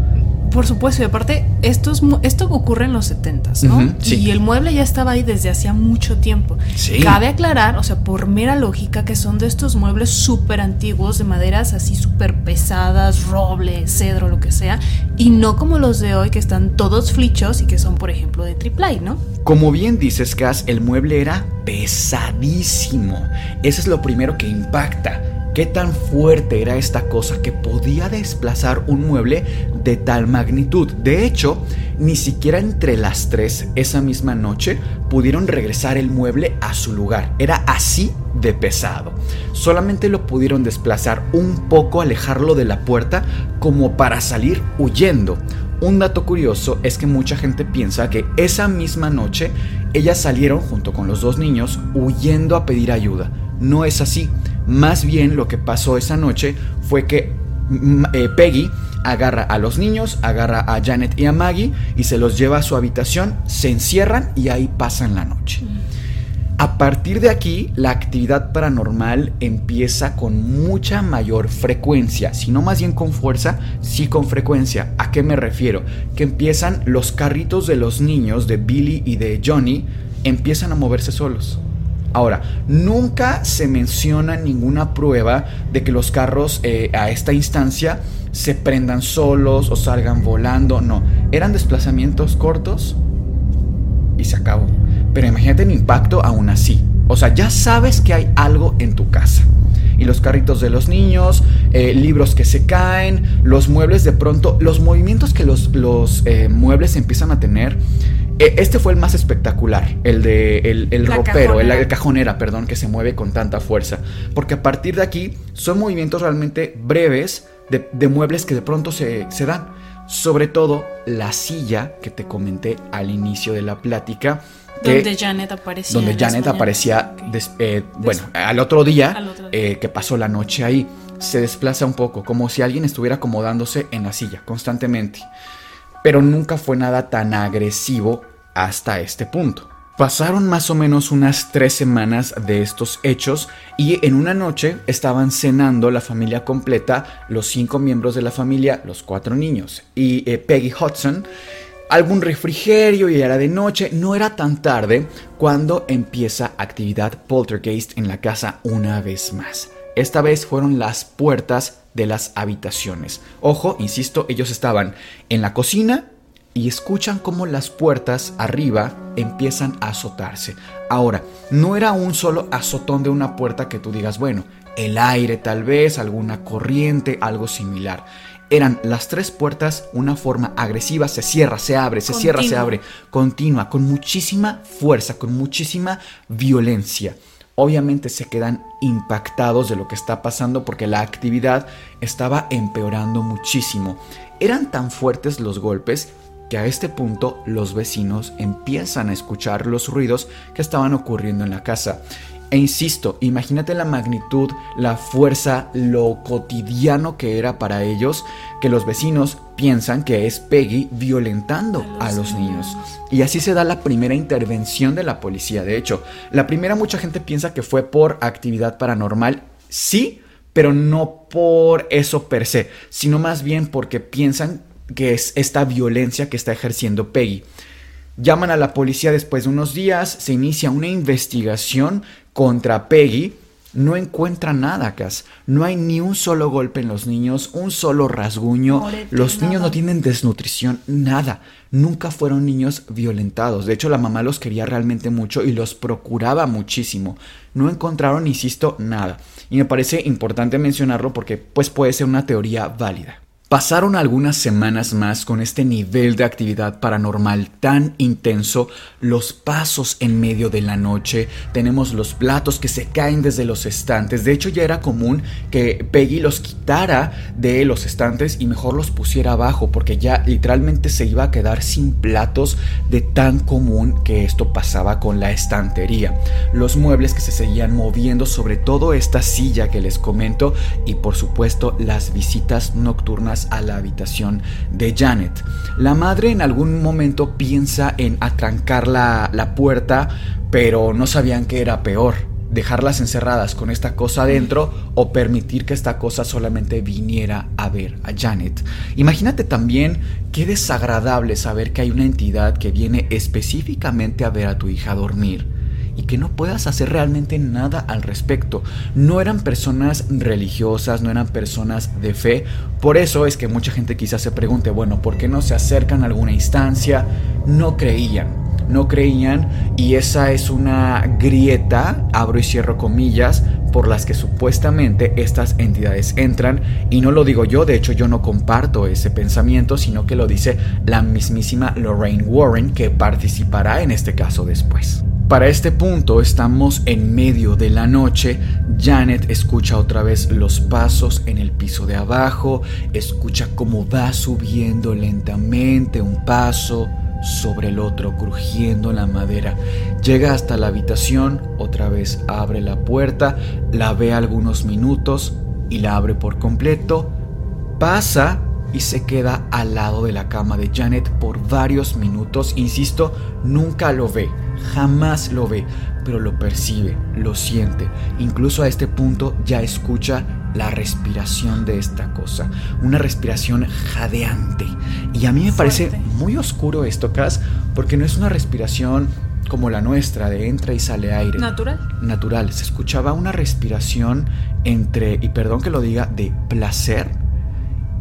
Por supuesto, y aparte, esto, es mu- esto ocurre en los 70s, ¿no? Sí. Y el mueble ya estaba ahí desde hacía mucho tiempo. Sí. Cabe aclarar, o sea, por mera lógica, que son de estos muebles súper antiguos, de maderas así súper pesadas, roble, cedro, lo que sea, y no como los de hoy que están todos flichos y que son, por ejemplo, de triplay, ¿no? Como bien dices, Cass, el mueble era pesadísimo. Eso es lo primero que impacta. ¿Qué tan fuerte era esta cosa que podía desplazar un mueble de tal magnitud? De hecho, ni siquiera entre las tres esa misma noche pudieron regresar el mueble a su lugar. Era así de pesado. Solamente lo pudieron desplazar un poco, alejarlo de la puerta, como para salir huyendo. Un dato curioso es que mucha gente piensa que esa misma noche ellas salieron junto con los dos niños huyendo a pedir ayuda. No es así. Más bien lo que pasó esa noche fue que mm, eh, Peggy agarra a los niños, agarra a Janet y a Maggie y se los lleva a su habitación, se encierran y ahí pasan la noche. A partir de aquí, la actividad paranormal empieza con mucha mayor frecuencia, si no más bien con fuerza, sí con frecuencia. ¿A qué me refiero? Que empiezan los carritos de los niños, de Billy y de Johnny, empiezan a moverse solos. Ahora, nunca se menciona ninguna prueba de que los carros eh, a esta instancia se prendan solos o salgan volando, no. Eran desplazamientos cortos y se acabó. Pero imagínate el impacto aún así. O sea, ya sabes que hay algo en tu casa. Y los carritos de los niños, eh, libros que se caen, los muebles de pronto, los movimientos que los, los eh, muebles empiezan a tener. Eh, este fue el más espectacular, el de el, el ropero, el, cajonera. el cajonera, perdón, que se mueve con tanta fuerza. Porque a partir de aquí son movimientos realmente breves de, de muebles que de pronto se, se dan. Sobre todo la silla que te comenté al inicio de la plática. que- Donde Janet aparecía. donde Janet mañanas. aparecía, des- eh, bueno, al otro día, Al otro día. eh, que pasó la noche ahí, se desplaza un poco, como si alguien estuviera acomodándose en la silla constantemente. Pero nunca fue nada tan agresivo hasta este punto. Pasaron más o menos unas tres semanas de estos hechos y en una noche estaban cenando la familia completa, los cinco miembros de la familia, los cuatro niños y eh, Peggy Hudson. Algún refrigerio y era de noche, no era tan tarde cuando empieza actividad poltergeist en la casa una vez más. Esta vez fueron las puertas de las habitaciones. Ojo, insisto, ellos estaban en la cocina y escuchan cómo las puertas arriba empiezan a azotarse. Ahora, no era un solo azotón de una puerta que tú digas, bueno, el aire tal vez, alguna corriente, algo similar. Eran las tres puertas una forma agresiva, se cierra, se abre, se cierra, se abre, continua, con muchísima fuerza, con muchísima violencia. Obviamente se quedan impactados de lo que está pasando porque la actividad estaba empeorando muchísimo. Eran tan fuertes los golpes que a este punto los vecinos empiezan a escuchar los ruidos que estaban ocurriendo en la casa. E insisto, imagínate la magnitud, la fuerza, lo cotidiano que era para ellos que los vecinos piensan que es Peggy violentando a los, niños. Y así se da la primera intervención de la policía. De hecho, la primera mucha gente piensa que fue por actividad paranormal. Sí, pero no por eso per se, sino más bien porque piensan que es esta violencia que está ejerciendo Peggy. Llaman a la policía después de unos días, se inicia una investigación contra Peggy. No encuentran nada, Cas. No hay ni un solo golpe en los niños, un solo rasguño. Los niños no tienen desnutrición, nada. Nunca fueron niños violentados. De hecho, la mamá los quería realmente mucho y los procuraba muchísimo. No encontraron, insisto, nada. Y me parece importante mencionarlo porque pues puede ser una teoría válida. Pasaron algunas semanas más con este nivel de actividad paranormal tan intenso, los pasos en medio de la noche, tenemos los platos que se caen desde los estantes, de hecho ya era común que Peggy los quitara de los estantes y mejor los pusiera abajo porque ya literalmente se iba a quedar sin platos de tan común que esto pasaba con la estantería, los muebles que se seguían moviendo, sobre todo esta silla que les comento y por supuesto las visitas nocturnas a la habitación de Janet. La madre en algún momento piensa en atrancar la, la puerta, pero no sabían que era peor. dejarlas encerradas con esta cosa adentro o permitir que esta cosa solamente viniera a ver a Janet. Imagínate también qué desagradable saber que hay una entidad que viene específicamente a ver a tu hija dormir y que no puedas hacer realmente nada al respecto. No eran personas religiosas, no eran personas de fe. Por eso es que mucha gente quizás se pregunte, bueno, ¿por qué no se acercan a alguna instancia? No creían no creían y esa es una grieta, abro y cierro comillas, por las que supuestamente estas entidades entran y no lo digo yo, de hecho yo no comparto ese pensamiento, sino que lo dice la mismísima Lorraine Warren que participará en este caso después. Para este punto estamos en medio de la noche, Janet escucha otra vez los pasos en el piso de abajo, escucha cómo va subiendo lentamente un paso, sobre el otro, crujiendo la madera. Llega hasta la habitación, otra vez abre la puerta, la ve algunos minutos y la abre por completo, pasa y se queda al lado de la cama de Janet por varios minutos. Insisto, nunca lo ve, jamás lo ve, pero lo percibe, lo siente. Incluso a este punto ya escucha la respiración de esta cosa, una respiración jadeante. Y a mí me parece muy oscuro esto, Cas, porque no es una respiración como la nuestra, de entra y sale aire. Natural. Natural. Se escuchaba una respiración entre, y perdón que lo diga, de placer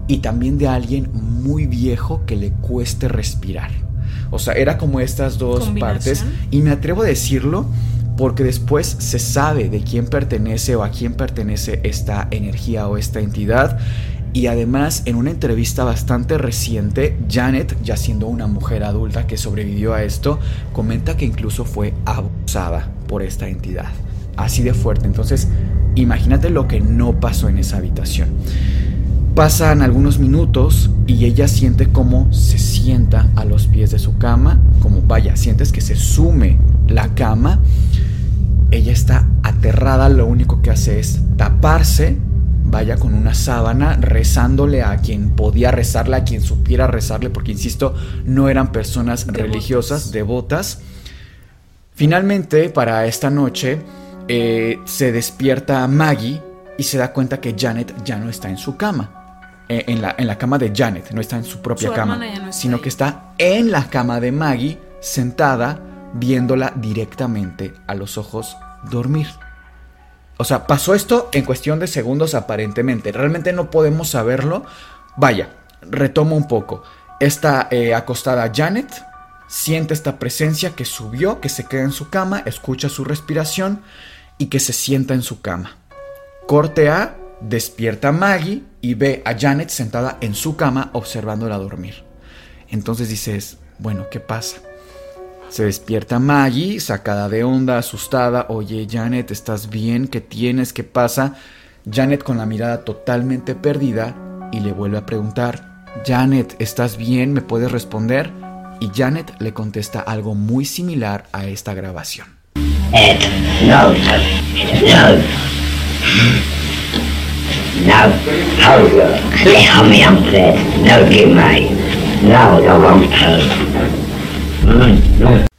y también de alguien muy viejo que le cueste respirar. O sea, era como estas dos partes. Y me atrevo a decirlo porque después se sabe de quién pertenece o a quién pertenece esta energía o esta entidad. Y además, en una entrevista bastante reciente, Janet, ya siendo una mujer adulta que sobrevivió a esto, comenta que incluso fue abusada por esta entidad. Así de fuerte. Entonces, imagínate lo que no pasó en esa habitación. Pasan algunos minutos y ella siente cómo se sienta a los pies de su cama, como vaya, sientes que se sume la cama ella está aterrada, lo único que hace es taparse, vaya con una sábana, rezándole a quien podía rezarle, a quien supiera rezarle, porque insisto, no eran personas religiosas, devotas. Finalmente, para esta noche, eh, se despierta Maggie y se da cuenta que Janet ya no está en su cama. Eh, en, la, en, la, cama de Janet, no está en su propia cama, sino que está en la cama de Maggie, sentada viéndola directamente a los ojos dormir. O sea, pasó esto en cuestión de segundos aparentemente. Realmente no podemos saberlo. Vaya, retomo un poco. Está eh, acostada Janet, siente esta presencia que subió, que se queda en su cama, escucha su respiración y que se sienta en su cama. Corte A, despierta Maggie y ve a Janet sentada en su cama observándola dormir. Entonces dices, bueno, ¿qué pasa? Se despierta Maggie, sacada de onda, asustada. Oye, Janet, ¿estás bien? ¿Qué tienes? ¿Qué pasa? Janet con la mirada totalmente perdida y le vuelve a preguntar, Janet, ¿estás bien? ¿Me puedes responder? Y Janet le contesta algo muy similar a esta grabación. Holger, déjame entrar, no give me, no, no won't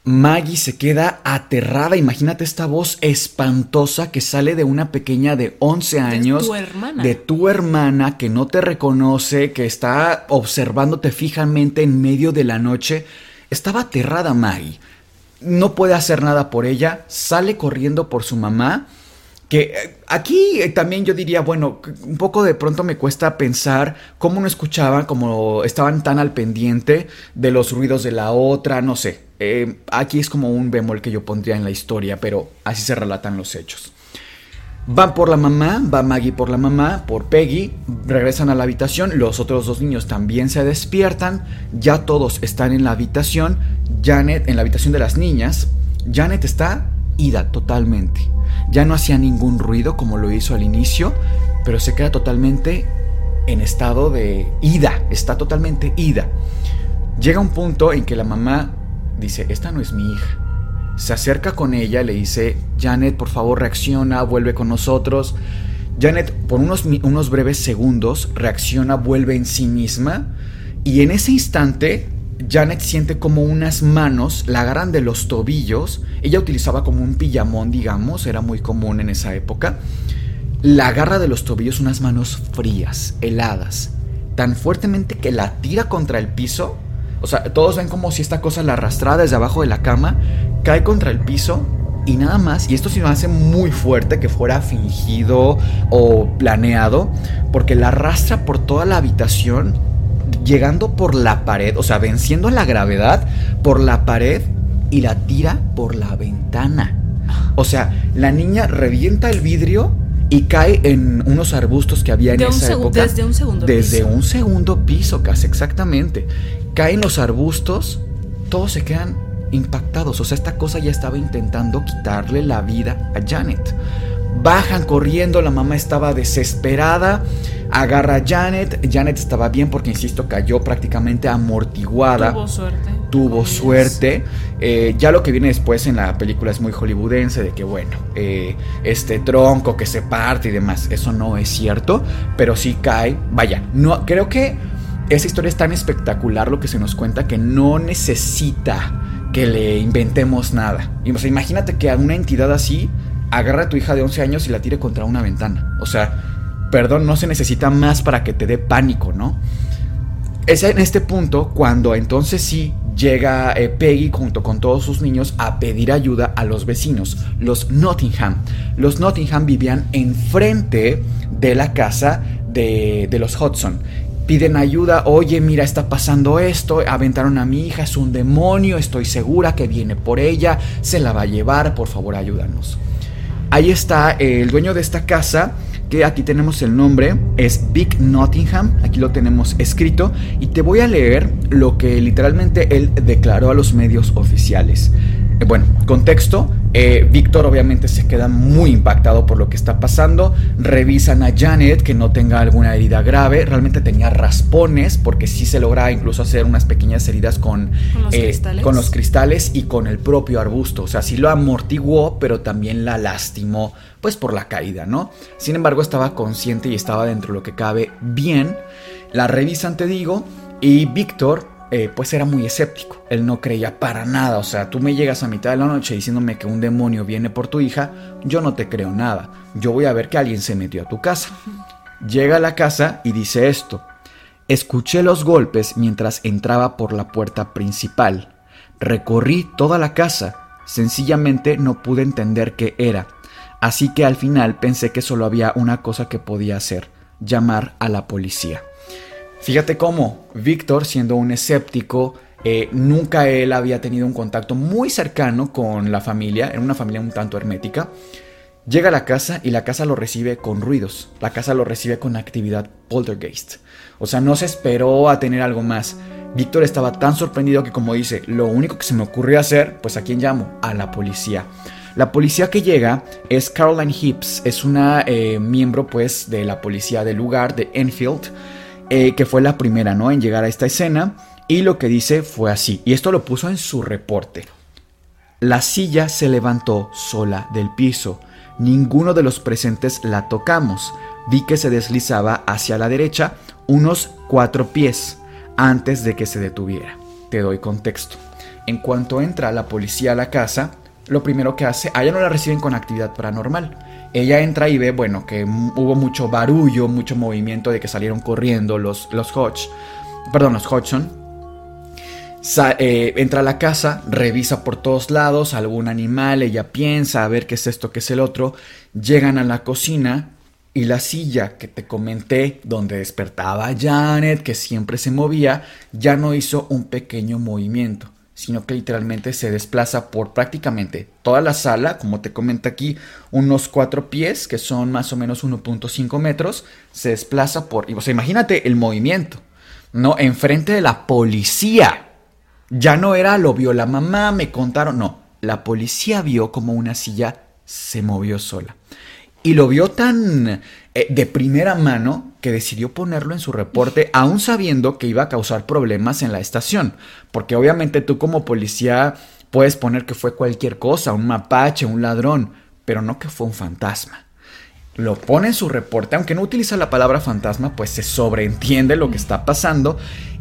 Maggie se queda aterrada. Imagínate esta voz espantosa que sale de una pequeña de 11 años. De tu hermana. De tu hermana que no te reconoce, que está observándote fijamente en medio de la noche. Estaba aterrada Maggie. No puede hacer nada por ella. Sale corriendo por su mamá. Que eh, aquí eh, también yo diría, bueno, un poco de pronto me cuesta pensar cómo no escuchaban, como estaban tan al pendiente de los ruidos de la otra, no sé. Eh, aquí es como un bemol que yo pondría en la historia, pero así se relatan los hechos. Van por la mamá, va Maggie por la mamá, por Peggy, regresan a la habitación, los otros dos niños también se despiertan, ya todos están en la habitación, Janet, en la habitación de las niñas, Janet está ida totalmente. Ya no hacía ningún ruido como lo hizo al inicio, pero se queda totalmente en estado de ida, está totalmente ida. Llega un punto en que la mamá dice, esta no es mi hija. Se acerca con ella, le dice, Janet, por favor reacciona, vuelve con nosotros. Janet, por unos, unos breves segundos, reacciona, vuelve en sí misma y en ese instante Janet siente como unas manos la agarran de los tobillos. Ella utilizaba como un pijamón, digamos, era muy común en esa época. La agarra de los tobillos unas manos frías, heladas, tan fuertemente que la tira contra el piso. O sea, todos ven como si esta cosa la arrastrara desde abajo de la cama, cae contra el piso y nada más. Y esto sí me hace muy fuerte que fuera fingido o planeado, porque la arrastra por toda la habitación, llegando por la pared, o sea, venciendo la gravedad por la pared y la tira por la ventana. O sea, la niña revienta el vidrio y cae en unos arbustos que había en De esa época. desde un segundo Desde piso. un segundo piso, casi exactamente. Caen los arbustos, todos se quedan impactados. O sea, esta cosa ya estaba intentando quitarle la vida a Janet. Bajan corriendo, la mamá estaba desesperada. Agarra a Janet. Janet estaba bien porque, insisto, cayó prácticamente amortiguada Tuvo suerte. tuvo suerte. Eh, ya lo que viene después en la película es muy hollywoodense, de que bueno, eh, este tronco que se parte y demás, eso no es cierto, pero sí cae. Vaya, no, creo que esa historia es tan espectacular lo que se nos cuenta que no necesita que le inventemos nada. Y, o sea, imagínate que a una entidad así agarra a tu hija de 11 años y la tire contra una ventana. O sea, perdón, no se necesita más para que te dé pánico, ¿no? Es en este punto cuando entonces sí llega eh, Peggy junto con todos sus niños a pedir ayuda a los vecinos, los Nottingham. Los Nottingham vivían enfrente de la casa de, de los Hudson. Piden ayuda, oye, mira, está pasando esto, aventaron a mi hija, es un demonio, estoy segura que viene por ella, se la va a llevar, por favor ayúdanos. Ahí está el dueño de esta casa, que aquí tenemos el nombre, es Vic Nottingham, aquí lo tenemos escrito, y te voy a leer lo que literalmente él declaró a los medios oficiales. Eh, bueno, contexto, eh, Víctor obviamente se queda muy impactado por lo que está pasando, revisan a Janet que no tenga alguna herida grave, realmente tenía raspones, porque sí se logra incluso hacer unas pequeñas heridas con, ¿Con los eh, cristales? con los cristales y con el propio arbusto. O sea, sí lo amortiguó, pero también la lastimó, pues por la caída, ¿no? Sin embargo, estaba consciente y estaba dentro de lo que cabe bien. La revisan, te digo, y Víctor, eh, pues era muy escéptico. Él no creía para nada. O sea, tú me llegas a mitad de la noche diciéndome que un demonio viene por tu hija, yo no te creo nada. Yo voy a ver que alguien se metió a tu casa. Llega a la casa y dice esto. Escuché los golpes mientras entraba por la puerta principal. Recorrí toda la casa. Sencillamente no pude entender qué era. Así que al final pensé que solo había una cosa que podía hacer. Llamar a la policía. Fíjate cómo Víctor, siendo un escéptico, eh, nunca él había tenido un contacto muy cercano con la familia, era una familia un tanto hermética. Llega a la casa y la casa lo recibe con ruidos, la casa lo recibe con actividad poltergeist. O sea, no se esperó a tener algo más. Víctor estaba tan sorprendido que como dice, lo único que se me ocurrió hacer, pues a quién llamo? A la policía. La policía que llega es Caroline Hips, es una eh, miembro pues de la policía del lugar, de Enfield, eh, que fue la primera, ¿no? En llegar a esta escena. Y lo que dice fue así, y esto lo puso en su reporte. La silla se levantó sola del piso. Ninguno de los presentes la tocamos. Vi que se deslizaba hacia la derecha unos cuatro pies antes de que se detuviera. Te doy contexto. En cuanto entra la policía a la casa, lo primero que hace, a ella no la reciben con actividad paranormal. Ella entra y ve, bueno, que hubo mucho barullo, mucho movimiento de que salieron corriendo los, los Hodge, perdón, los Hodgson. Eh, entra a la casa, revisa por todos lados algún animal, ella piensa a ver qué es esto, qué es el otro. Llegan a la cocina y la silla que te comenté, donde despertaba Janet, que siempre se movía, ya no hizo un pequeño movimiento, sino que literalmente se desplaza por prácticamente toda la sala, como te comenta aquí, unos cuatro pies, que son más o menos 1.5 metros, se desplaza por... O imagínate el movimiento, ¿no? Enfrente de la policía. Ya no era lo vio la mamá, me contaron, no. La policía vio como una silla se movió sola. Y lo vio tan eh, de primera mano que decidió ponerlo en su reporte, aún sabiendo que iba a causar problemas en la estación. Porque obviamente tú como policía puedes poner que fue cualquier cosa, un mapache, un ladrón, pero no que fue un fantasma lo pone en su reporte, aunque no utiliza la palabra fantasma, pues se sobreentiende lo que está pasando.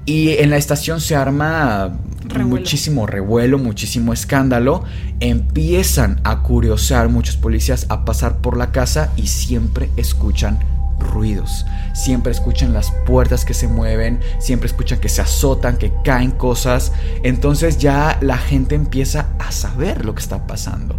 Y en la estación se arma Revuelo. muchísimo revuelo, muchísimo escándalo. Empiezan a curiosar muchos policías a pasar por la casa y siempre escuchan ruidos. Siempre escuchan las puertas que se mueven, siempre escuchan que se azotan, que caen cosas. Entonces ya la gente empieza a saber lo que está pasando.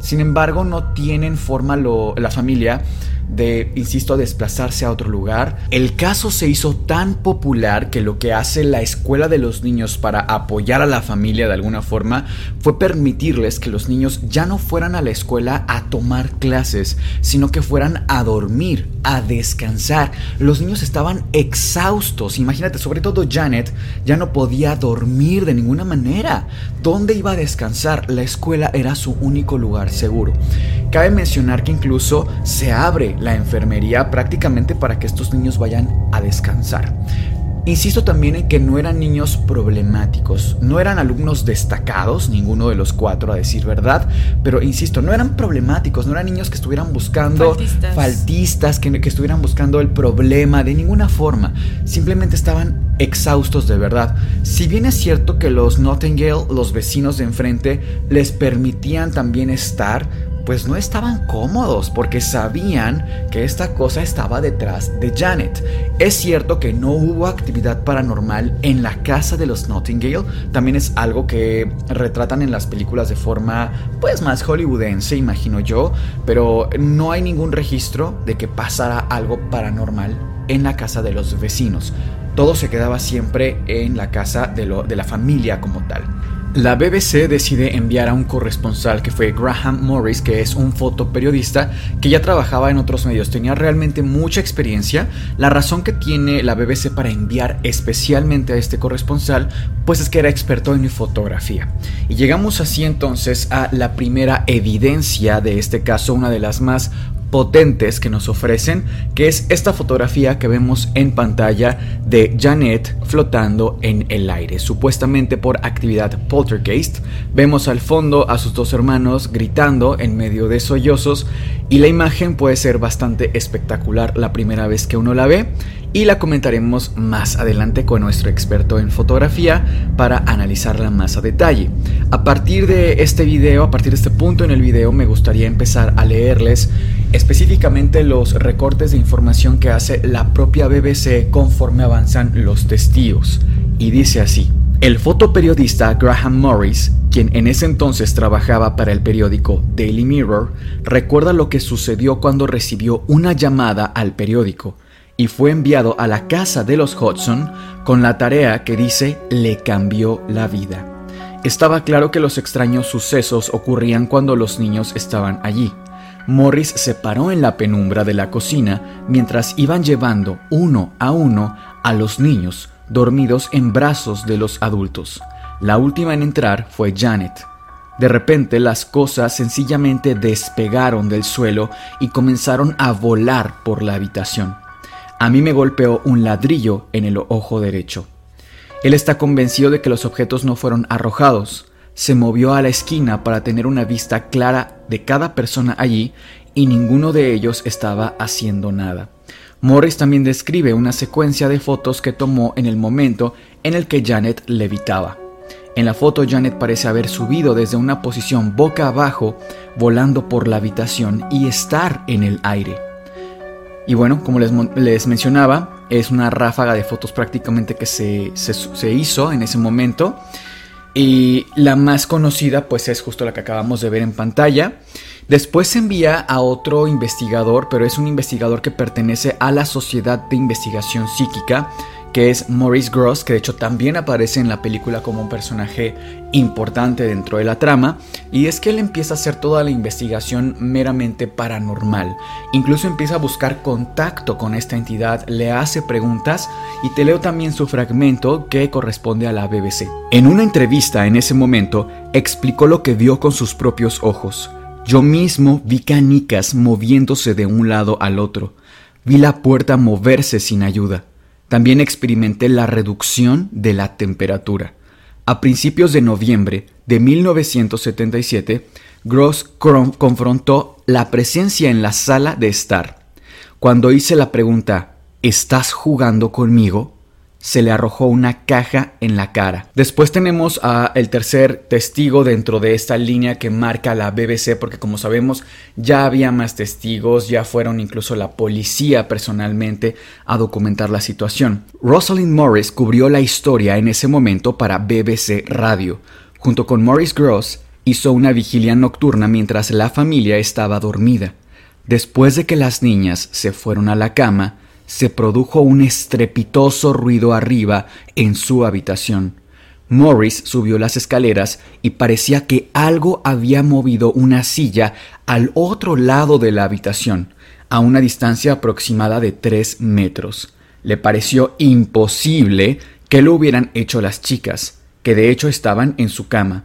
Sin embargo, no tienen forma lo- la familia de, insisto, desplazarse a otro lugar. El caso se hizo tan popular que lo que hace la escuela de los niños para apoyar a la familia de alguna forma fue permitirles que los niños ya no fueran a la escuela a tomar clases, sino que fueran a dormir, a descansar. Los niños estaban exhaustos. Imagínate, sobre todo Janet ya no podía dormir de ninguna manera. ¿Dónde iba a descansar? La escuela era su único lugar seguro. Cabe mencionar que incluso se abre la enfermería prácticamente para que estos niños vayan a descansar. Insisto también en que no eran niños problemáticos, no eran alumnos destacados, ninguno de los cuatro a decir verdad, pero insisto, no eran problemáticos, no eran niños que estuvieran buscando Faltistas. faltistas, que, que estuvieran buscando el problema de ninguna forma, simplemente estaban exhaustos de verdad. Si bien es cierto que los Nottingale, los vecinos de enfrente, les permitían también estar, pues no estaban cómodos porque sabían que esta cosa estaba detrás de Janet. Es cierto que no hubo actividad paranormal en la casa de los Nottingale, también es algo que retratan en las películas de forma pues más hollywoodense, imagino yo, pero no hay ningún registro de que pasara algo paranormal en la casa de los vecinos. Todo se quedaba siempre en la casa de, lo- de la familia como tal. La BBC decide enviar a un corresponsal que fue Graham Morris, que es un fotoperiodista que ya trabajaba en otros medios, tenía realmente mucha experiencia. La razón que tiene la BBC para enviar especialmente a este corresponsal, pues es que era experto en fotografía. Y llegamos así entonces a la primera evidencia de este caso, una de las más potentes que nos ofrecen, que es esta fotografía que vemos en pantalla de Janet flotando en el aire, supuestamente por actividad poltergeist. Vemos al fondo a sus dos hermanos gritando en medio de sollozos y la imagen puede ser bastante espectacular la primera vez que uno la ve y la comentaremos más adelante con nuestro experto en fotografía para analizarla más a detalle. A partir de este video, a partir de este punto en el video, me gustaría empezar a leerles específicamente los recortes de información que hace la propia BBC conforme avanzan los testigos. Y dice así. El fotoperiodista Graham Morris, quien en ese entonces trabajaba para el periódico Daily Mirror, recuerda lo que sucedió cuando recibió una llamada al periódico y fue enviado a la casa de los Hudson con la tarea que dice le cambió la vida. Estaba claro que los extraños sucesos ocurrían cuando los niños estaban allí. Morris se paró en la penumbra de la cocina mientras iban llevando uno a uno a los niños dormidos en brazos de los adultos. La última en entrar fue Janet. De repente las cosas sencillamente despegaron del suelo y comenzaron a volar por la habitación. A mí me golpeó un ladrillo en el ojo derecho. Él está convencido de que los objetos no fueron arrojados. Se movió a la esquina para tener una vista clara de cada persona allí y ninguno de ellos estaba haciendo nada. Morris también describe una secuencia de fotos que tomó en el momento en el que Janet levitaba. En la foto Janet parece haber subido desde una posición boca abajo, volando por la habitación y estar en el aire. Y bueno, como les, mencionaba, es una ráfaga de fotos prácticamente que se hizo en ese momento. Y la más conocida pues es justo la que acabamos de ver en pantalla. Después se envía a otro investigador, pero es un investigador que pertenece a la Sociedad de Investigación Psíquica, que es Maurice Gross, que de hecho también aparece en la película como un personaje importante dentro de la trama, y es que él empieza a hacer toda la investigación meramente paranormal. Incluso empieza a buscar contacto con esta entidad, le hace preguntas y te leo también su fragmento que corresponde a la BBC. En una entrevista en ese momento, explicó lo que vio con sus propios ojos. Yo mismo vi canicas moviéndose de un lado al otro. Vi la puerta moverse sin ayuda. También experimenté la reducción de la temperatura. A principios de noviembre de 1977, Gross confrontó la presencia en la sala de estar. Cuando hice la pregunta, ¿estás jugando conmigo? Se le arrojó una caja en la cara. Después tenemos a el tercer testigo dentro de esta línea que marca la BBC porque como sabemos ya había más testigos, ya fueron incluso la policía personalmente a documentar la situación. Rosalind Morris cubrió la historia en ese momento para BBC Radio. Junto con Morris Gross hizo una vigilia nocturna mientras la familia estaba dormida. Después de que las niñas se fueron a la cama, se produjo un estrepitoso ruido arriba en su habitación. Morris subió las escaleras y parecía que algo había movido una silla al otro lado de la habitación, a una distancia aproximada de tres metros. Le pareció imposible que lo hubieran hecho las chicas, que de hecho estaban en su cama.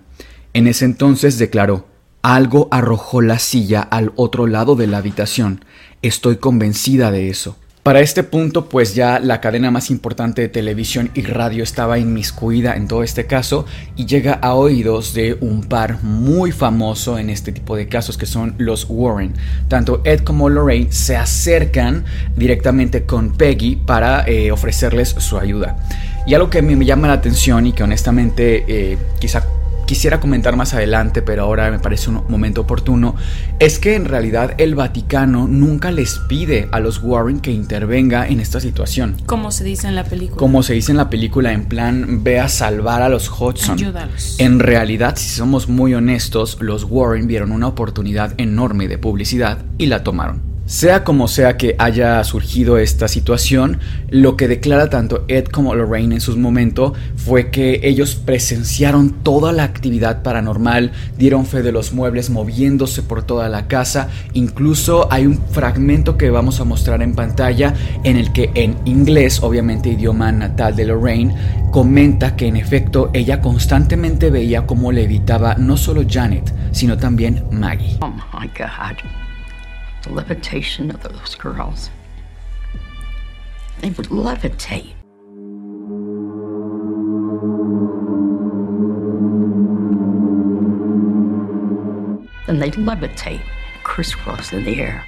En ese entonces declaró algo arrojó la silla al otro lado de la habitación. Estoy convencida de eso. Para este punto, pues ya la cadena más importante de televisión y radio estaba inmiscuida en todo este caso y llega a oídos de un par muy famoso en este tipo de casos que son los Warren. Tanto Ed como Lorraine se acercan directamente con Peggy para eh, ofrecerles su ayuda. Y algo que me llama la atención y que honestamente eh, quizá quisiera comentar más adelante, pero ahora me parece un momento oportuno, es que en realidad el Vaticano nunca les pide a los Warren que intervenga en esta situación. Como se dice en la película. Como se dice en la película, en plan, ve a salvar a los Hodgson. Ayúdalos. En realidad, si somos muy honestos, los Warren vieron una oportunidad enorme de publicidad y la tomaron. Sea como sea que haya surgido esta situación, lo que declara tanto Ed como Lorraine en sus momentos fue que ellos presenciaron toda la actividad paranormal, dieron fe de los muebles moviéndose por toda la casa, incluso hay un fragmento que vamos a mostrar en pantalla en el que en inglés, obviamente idioma natal de Lorraine, comenta que en efecto ella constantemente veía cómo levitaba no solo Janet, sino también Maggie. Oh my God. The levitation of those girls. They would levitate. Then they'd levitate, crisscross in the air.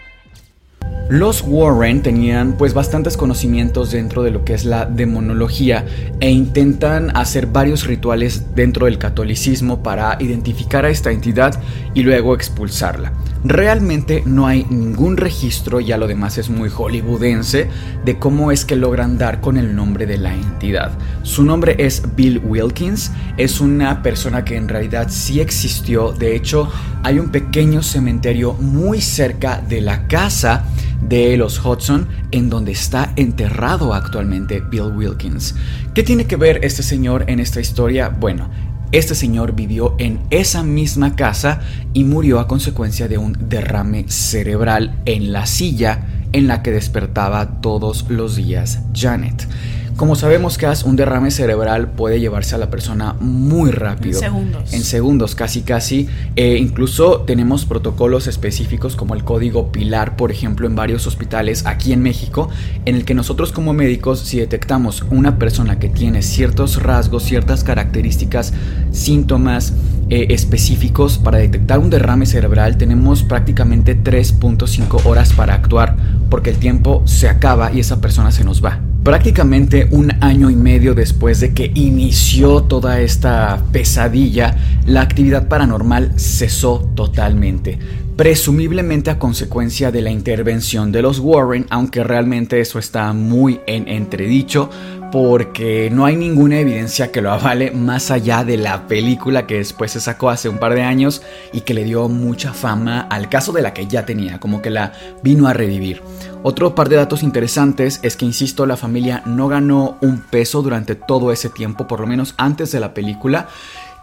Los Warren tenían pues bastantes conocimientos dentro de lo que es la demonología e intentan hacer varios rituales dentro del catolicismo para identificar a esta entidad y luego expulsarla. Realmente no hay ningún registro, ya lo demás es muy hollywoodense, de cómo es que logran dar con el nombre de la entidad. Su nombre es Bill Wilkins, es una persona que en realidad sí existió, de hecho hay un pequeño cementerio muy cerca de la casa de los Hudson, en donde está enterrado actualmente Bill Wilkins. ¿Qué tiene que ver este señor en esta historia? Bueno, este señor vivió en esa misma casa y murió a consecuencia de un derrame cerebral en la silla en la que despertaba todos los días Janet. Como sabemos, Cass, un derrame cerebral puede llevarse a la persona muy rápido. En segundos. En segundos, casi casi. Eh, incluso tenemos protocolos específicos como el código Pilar, por ejemplo, en varios hospitales aquí en México, en el que nosotros como médicos, si detectamos una persona que tiene ciertos rasgos, ciertas características, síntomas eh, específicos para detectar un derrame cerebral, tenemos prácticamente 3.5 horas para actuar, porque el tiempo se acaba y esa persona se nos va. Prácticamente un año y medio después de que inició toda esta pesadilla, la actividad paranormal cesó totalmente, presumiblemente a consecuencia de la intervención de los Warren, aunque realmente eso está muy en entredicho, porque no hay ninguna evidencia que lo avale más allá de la película que después se sacó hace un par de años y que le dio mucha fama al caso de la que ya tenía, como que la vino a revivir. Otro par de datos interesantes es que, insisto, la familia no ganó un peso durante todo ese tiempo, por lo menos antes de la película.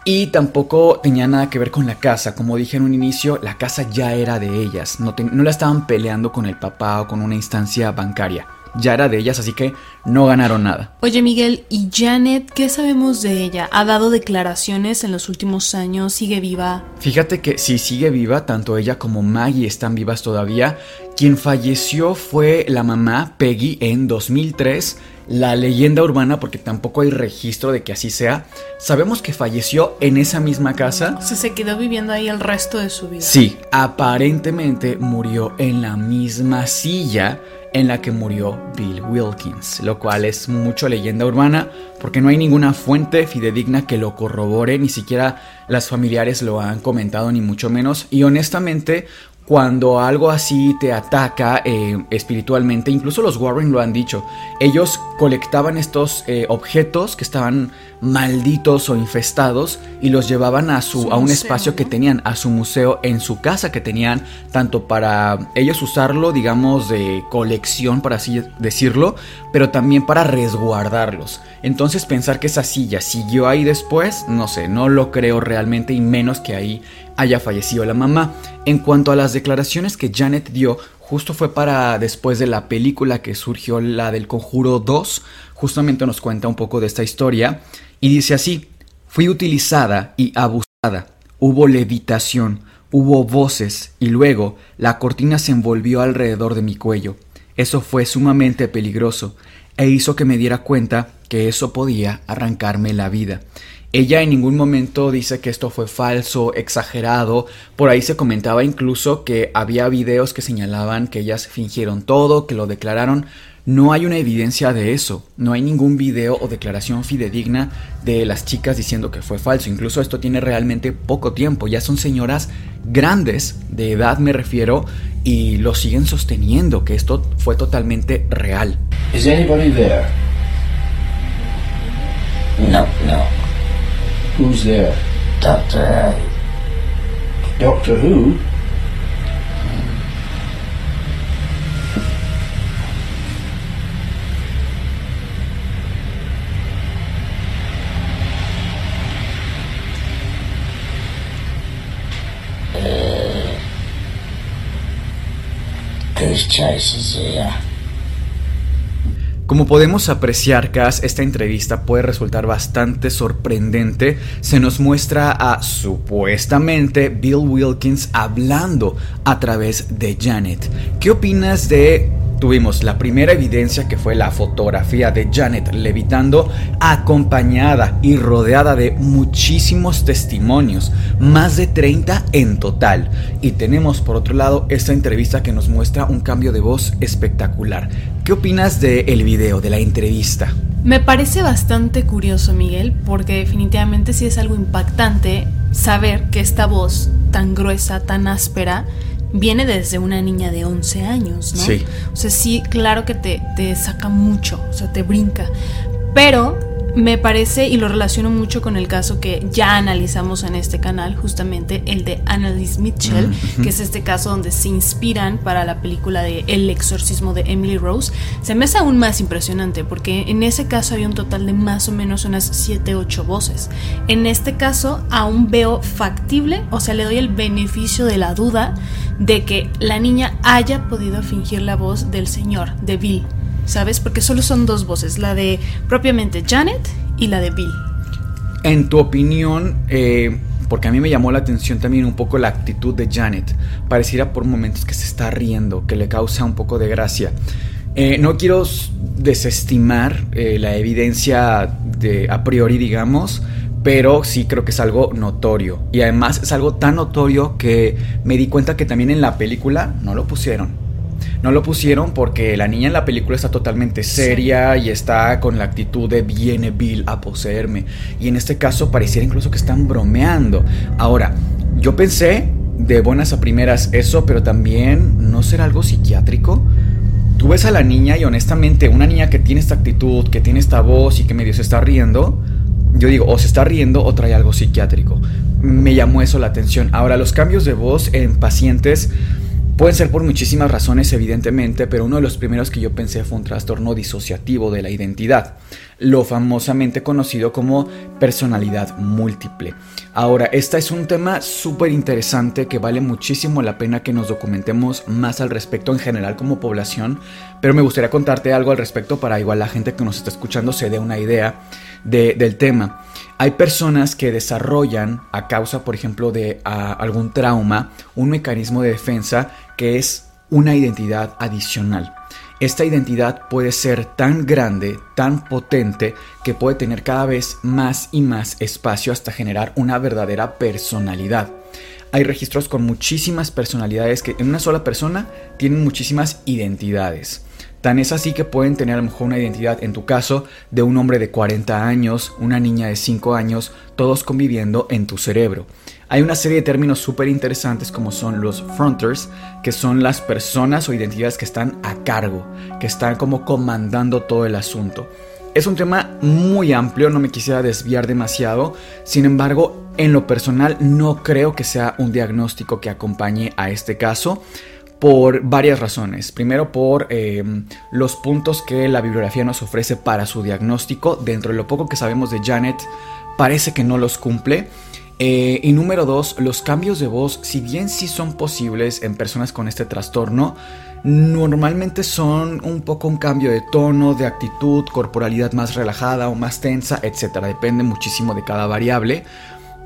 Y tampoco tenía nada que ver con la casa. Como dije en un inicio, la casa ya era de ellas. No, no la estaban peleando con el papá o con una instancia bancaria ya era de ellas, así que no ganaron nada. Oye Miguel, ¿y Janet qué sabemos de ella? ¿Ha dado declaraciones en los últimos años? ¿Sigue viva? Fíjate que sí sigue viva, tanto ella como Maggie están vivas todavía. Quien falleció fue la mamá Peggy en 2003. La leyenda urbana, porque tampoco hay registro de que así sea, sabemos que falleció en esa misma casa. O sea, se quedó viviendo ahí el resto de su vida. Sí, aparentemente murió en la misma silla en la que murió Bill Wilkins, lo cual es mucho leyenda urbana porque no hay ninguna fuente fidedigna que lo corrobore, ni siquiera las familiares lo han comentado ni mucho menos. Y honestamente cuando algo así te ataca eh, espiritualmente, incluso los Warren lo han dicho, ellos colectaban estos eh, objetos que estaban malditos o infestados y los llevaban a su, a un espacio que tenían, a su museo en su casa que tenían, tanto para ellos usarlo, digamos, de colección, por así decirlo, pero también para resguardarlos. Entonces pensar que esa silla siguió ahí después, no sé, no lo creo realmente y menos que ahí haya fallecido la mamá. En cuanto a las declaraciones que Janet dio, justo fue para después de la película que surgió la del Conjuro 2, justamente nos cuenta un poco de esta historia y dice así, fui utilizada y abusada, hubo levitación, hubo voces y luego la cortina se envolvió alrededor de mi cuello. Eso fue sumamente peligroso e hizo que me diera cuenta que eso podía arrancarme la vida. Ella en ningún momento dice que esto fue falso, exagerado. Por ahí se comentaba incluso que había videos que señalaban que ellas fingieron todo, que lo declararon. No hay una evidencia de eso. No hay ningún video o declaración fidedigna de las chicas diciendo que fue falso. Incluso esto tiene realmente poco tiempo. Ya son señoras grandes, de edad me refiero, y lo siguen sosteniendo, que esto fue totalmente real. Is anybody there? No, no. Who's there? Doctor Who. Doctor Who? Uh, Goose Chasers here. Como podemos apreciar, Cass, esta entrevista puede resultar bastante sorprendente. Se nos muestra a supuestamente Bill Wilkins hablando a través de Janet. ¿Qué opinas de tuvimos la primera evidencia que fue la fotografía de Janet levitando acompañada y rodeada de muchísimos testimonios, más de 30 en total. Y tenemos por otro lado esta entrevista que nos muestra un cambio de voz espectacular. ¿Qué opinas del video, de la entrevista? Me parece bastante curioso, Miguel, porque definitivamente sí es algo impactante saber que esta voz tan gruesa, tan áspera, viene desde una niña de 11 años, ¿no? Sí. O sea, sí, claro que te, te saca mucho, o sea, te brinca. Pero me parece y lo relaciono mucho con el caso que ya analizamos en este canal, justamente el de Annalise Mitchell, que es este caso donde se inspiran para la película de El exorcismo de Emily Rose. Se me hace aún más impresionante porque en ese caso había un total de más o menos unas 7, 8 voces. En este caso aún veo factible, o sea, le doy el beneficio de la duda de que la niña haya podido fingir la voz del señor, de Bill. ¿Sabes? Porque solo son dos voces, la de propiamente Janet y la de Bill. En tu opinión, eh, porque a mí me llamó la atención también un poco la actitud de Janet, pareciera por momentos que se está riendo, que le causa un poco de gracia. Eh, no quiero desestimar eh, la evidencia de a priori, digamos, pero sí creo que es algo notorio. Y además es algo tan notorio que me di cuenta que también en la película no lo pusieron. No lo pusieron porque la niña en la película está totalmente seria y está con la actitud de viene Bill a poseerme. Y en este caso pareciera incluso que están bromeando. Ahora, yo pensé de buenas a primeras eso, pero también no será algo psiquiátrico. Tú ves a la niña y honestamente una niña que tiene esta actitud, que tiene esta voz y que medio se está riendo, yo digo, o se está riendo o trae algo psiquiátrico. Me llamó eso la atención. Ahora, los cambios de voz en pacientes Pueden ser por muchísimas razones, evidentemente, pero uno de los primeros que yo pensé fue un trastorno disociativo de la identidad, lo famosamente conocido como personalidad múltiple. Ahora, este es un tema súper interesante que vale muchísimo la pena que nos documentemos más al respecto en general como población, pero me gustaría contarte algo al respecto para igual la gente que nos está escuchando se dé una idea del tema. Hay personas que desarrollan a causa, por ejemplo, de algún trauma, un mecanismo de defensa que es una identidad adicional. Esta identidad puede ser tan grande, tan potente, que puede tener cada vez más y más espacio hasta generar una verdadera personalidad. Hay registros con muchísimas personalidades que en una sola persona tienen muchísimas identidades. Tan es así que pueden tener a lo mejor una identidad, en tu caso, de un hombre de 40 años, una niña de 5 años, todos conviviendo en tu cerebro. Hay una serie de términos súper interesantes como son los fronters, que son las personas o identidades que están a cargo, que están como comandando todo el asunto. Es un tema muy amplio, no me quisiera desviar demasiado, sin embargo, en lo personal no creo que sea un diagnóstico que acompañe a este caso por varias razones. Primero por eh, los puntos que la bibliografía nos ofrece para su diagnóstico. Dentro de lo poco que sabemos de Janet, parece que no los cumple. Eh, y número dos, los cambios de voz, si bien sí son posibles en personas con este trastorno, normalmente son un poco un cambio de tono, de actitud, corporalidad más relajada o más tensa, etc. Depende muchísimo de cada variable.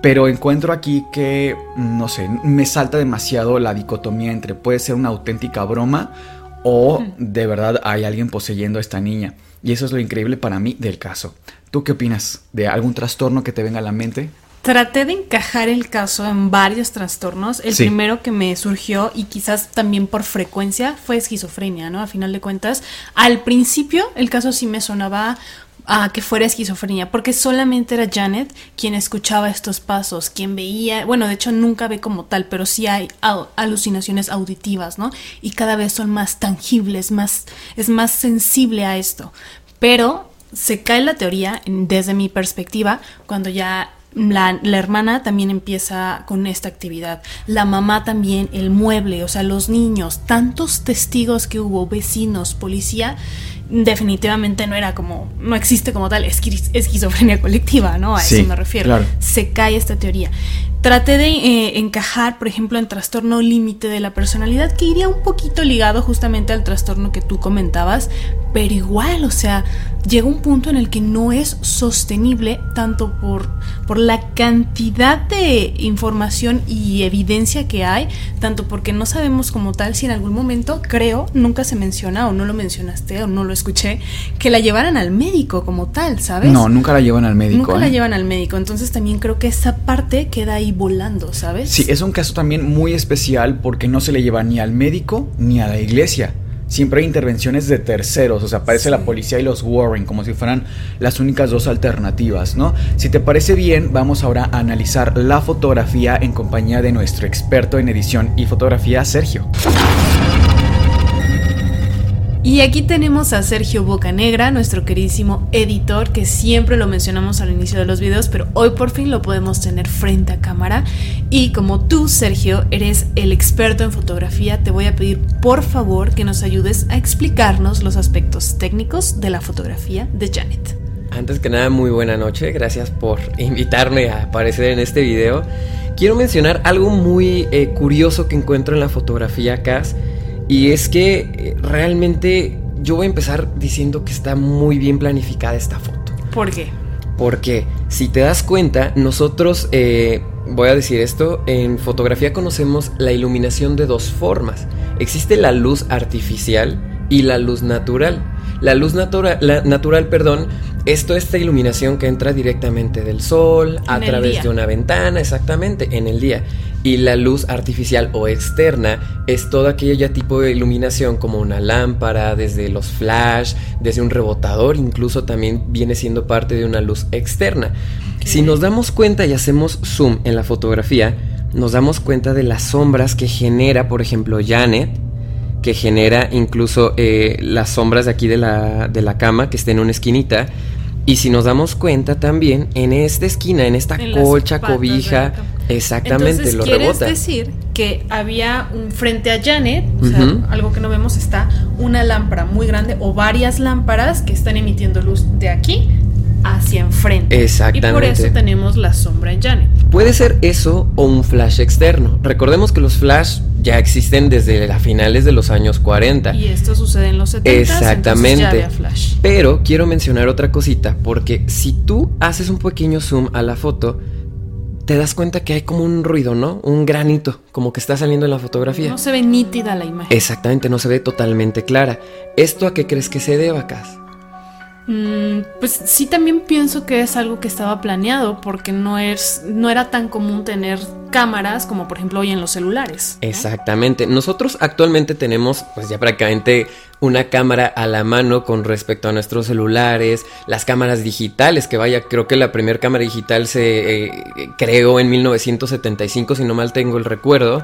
Pero encuentro aquí que, no sé, me salta demasiado la dicotomía entre puede ser una auténtica broma o de verdad hay alguien poseyendo a esta niña. Y eso es lo increíble para mí del caso. ¿Tú qué opinas? ¿De algún trastorno que te venga a la mente? Traté de encajar el caso en varios trastornos. El Sí. primero que me surgió, y quizás también por frecuencia, fue esquizofrenia, ¿no? A final de cuentas, al principio el caso sí me sonaba a que fuera esquizofrenia, porque solamente era Janet quien escuchaba estos pasos, quien veía, bueno, de hecho nunca ve como tal, pero sí hay alucinaciones auditivas, ¿no? Y cada vez son más tangibles, más, es más sensible a esto. Pero se cae la teoría, desde mi perspectiva, cuando ya la, la hermana también empieza con esta actividad. La mamá también, el mueble, o sea, los niños, tantos testigos que hubo, vecinos, policía, definitivamente no era como, no existe como tal esqui- esquizofrenia colectiva, ¿no? A Sí, eso me refiero. claro. Se cae esta teoría. Traté de eh, encajar, por ejemplo, en trastorno límite de la personalidad, que iría un poquito ligado justamente al trastorno que tú comentabas, pero igual, o sea, llega un punto en el que no es sostenible tanto por, por la cantidad de información y evidencia que hay, tanto porque no sabemos como tal si en algún momento, creo, nunca se menciona o no lo mencionaste o no lo escuché, que la llevaran al médico como tal, ¿sabes? No, nunca la llevan al médico. Nunca la ¿eh? llevan al médico, entonces también creo que esa parte queda ahí volando, ¿sabes? Sí, es un caso también muy especial porque no se le lleva ni al médico ni a la iglesia. Siempre hay intervenciones de terceros, o sea, aparece la policía y los Warren como si fueran las únicas dos alternativas, ¿no? Si te parece bien, vamos ahora a analizar la fotografía en compañía de nuestro experto en edición y fotografía, Sergio. Y aquí tenemos a Sergio Bocanegra, nuestro queridísimo editor, que siempre lo mencionamos al inicio de los videos, pero hoy por fin lo podemos tener frente a cámara. Y como tú, Sergio, eres el experto en fotografía, te voy a pedir por favor que nos ayudes a explicarnos los aspectos técnicos de la fotografía de Janet. Antes que nada, muy buena noche. Gracias por invitarme a aparecer en este video. Quiero mencionar algo muy eh, curioso que encuentro en la fotografía Cas. Y es que eh, realmente yo voy a empezar diciendo que está muy bien planificada esta foto. ¿Por qué? Porque si te das cuenta, nosotros, eh, voy a decir esto, en fotografía conocemos la iluminación de dos formas. Existe la luz artificial y la luz natural. La luz natura- la natural, perdón, es toda esta iluminación que entra directamente del sol, a En través día. de una ventana, exactamente, en el día. Y la luz artificial o externa es todo aquella tipo de iluminación como una lámpara, desde los flash, desde un rebotador, incluso también viene siendo parte de una luz externa. Si nos damos cuenta y hacemos zoom en la fotografía, nos damos cuenta de las sombras que genera, por ejemplo, Janet, que genera incluso eh, las sombras de aquí de la, de la cama que está en una esquinita. Y si nos damos cuenta también, en esta esquina, en esta En colcha, cobija, exactamente, Entonces, lo ¿quieres rebota. decir que había un frente a Janet, o sea, algo que no vemos está una lámpara muy grande o varias lámparas que están emitiendo luz de aquí hacia enfrente. Y por Exactamente. eso tenemos la sombra en Janet. Puede ser eso o un flash externo. Recordemos que los flash ya existen desde las finales de los años 40. Y esto sucede en los 70 Exactamente. ya había flash. Pero quiero mencionar otra cosita, porque si tú haces un pequeño zoom a la foto, te das cuenta que hay como un ruido, ¿no? Un granito, como que está saliendo en la fotografía. No se ve nítida la imagen. Exactamente, no se ve totalmente clara. ¿Esto a qué crees que se deba, Cas? Mm, pues sí también pienso que es algo que estaba planeado porque no es no era tan común tener cámaras como por ejemplo hoy en los celulares. Exactamente. Nosotros actualmente tenemos pues ya prácticamente una cámara a la mano con respecto a nuestros celulares, las cámaras digitales, que vaya, creo que la primera cámara digital se eh, creó en 1975 si no mal tengo el recuerdo.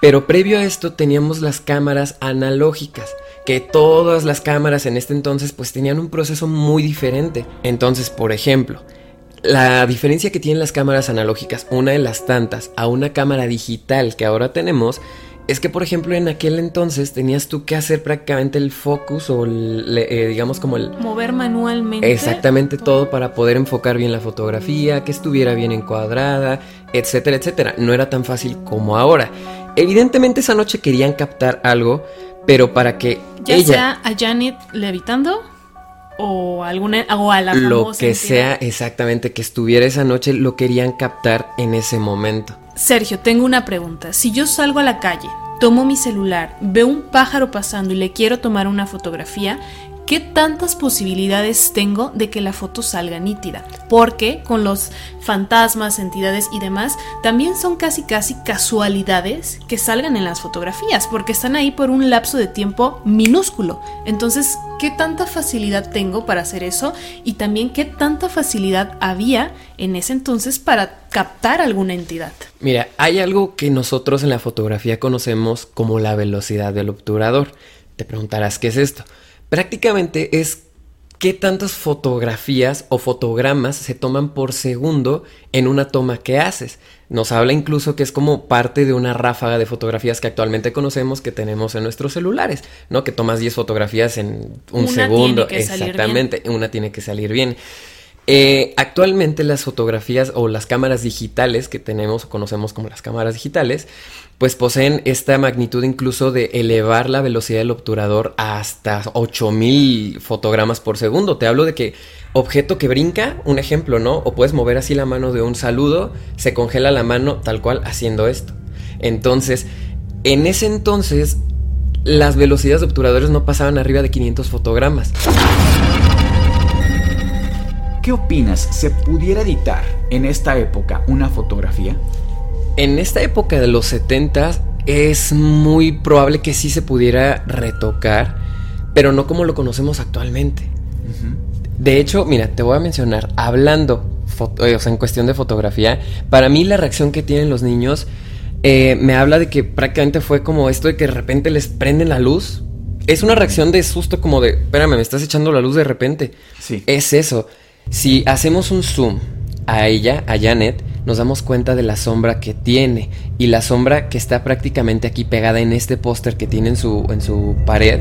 Pero previo a esto teníamos las cámaras analógicas, que todas las cámaras en este entonces pues tenían un proceso muy diferente. Entonces, por ejemplo, la diferencia que tienen las cámaras analógicas, una de las tantas, a una cámara digital que ahora tenemos, es que por ejemplo en aquel entonces tenías tú que hacer prácticamente el focus o el, eh, digamos como el... Mover manualmente. Exactamente todo para poder enfocar bien la fotografía, que estuviera bien encuadrada, etcétera, etcétera. No era tan fácil como ahora. Evidentemente esa noche querían captar algo, pero para que ya ella... sea a Janet levitando o alguna o a la lo que entidad. sea exactamente que estuviera esa noche lo querían captar en ese momento. Sergio, tengo una pregunta. Si yo salgo a la calle, tomo mi celular, veo un pájaro pasando y le quiero tomar una fotografía, ¿qué tantas posibilidades tengo de que la foto salga nítida? Porque con los fantasmas, entidades y demás, también son casi casi casualidades que salgan en las fotografías, porque están ahí por un lapso de tiempo minúsculo. Entonces, ¿qué tanta facilidad tengo para hacer eso? Y también, ¿qué tanta facilidad había en ese entonces para captar alguna entidad? Mira, hay algo que nosotros en la fotografía conocemos como la velocidad del obturador. Te preguntarás qué es esto. Prácticamente es qué tantas fotografías o fotogramas se toman por segundo en una toma que haces. Nos habla incluso que es como parte de una ráfaga de fotografías que actualmente conocemos que tenemos en nuestros celulares, ¿no? Que tomas 10 fotografías en un Una segundo. tiene que salir Exactamente, una tiene que salir bien. Eh, actualmente las fotografías o las cámaras digitales que tenemos o conocemos como las cámaras digitales, pues poseen esta magnitud incluso de elevar la velocidad del obturador hasta 8000 fotogramas por segundo. Te hablo de que objeto que brinca, un ejemplo, ¿no? O puedes mover así la mano de un saludo, se congela la mano tal cual haciendo esto. Entonces, en ese entonces, las velocidades de obturadores no pasaban arriba de 500 fotogramas. ¿Qué opinas? ¿Se pudiera editar en esta época una fotografía? En esta época de los 70 es muy probable que sí se pudiera retocar, pero no como lo conocemos actualmente. De hecho, mira, te voy a mencionar, hablando, foto- eh, o sea, en cuestión de fotografía, para mí la reacción que tienen los niños eh, me habla de que prácticamente fue como esto de que de repente les prenden la luz. Es una reacción de susto como de, espérame, me estás echando la luz de repente. Sí. Es eso. Si hacemos un zoom a ella, a Janet, nos damos cuenta de la sombra que tiene. Y la sombra que está prácticamente aquí pegada en este póster que tiene en su, en su pared,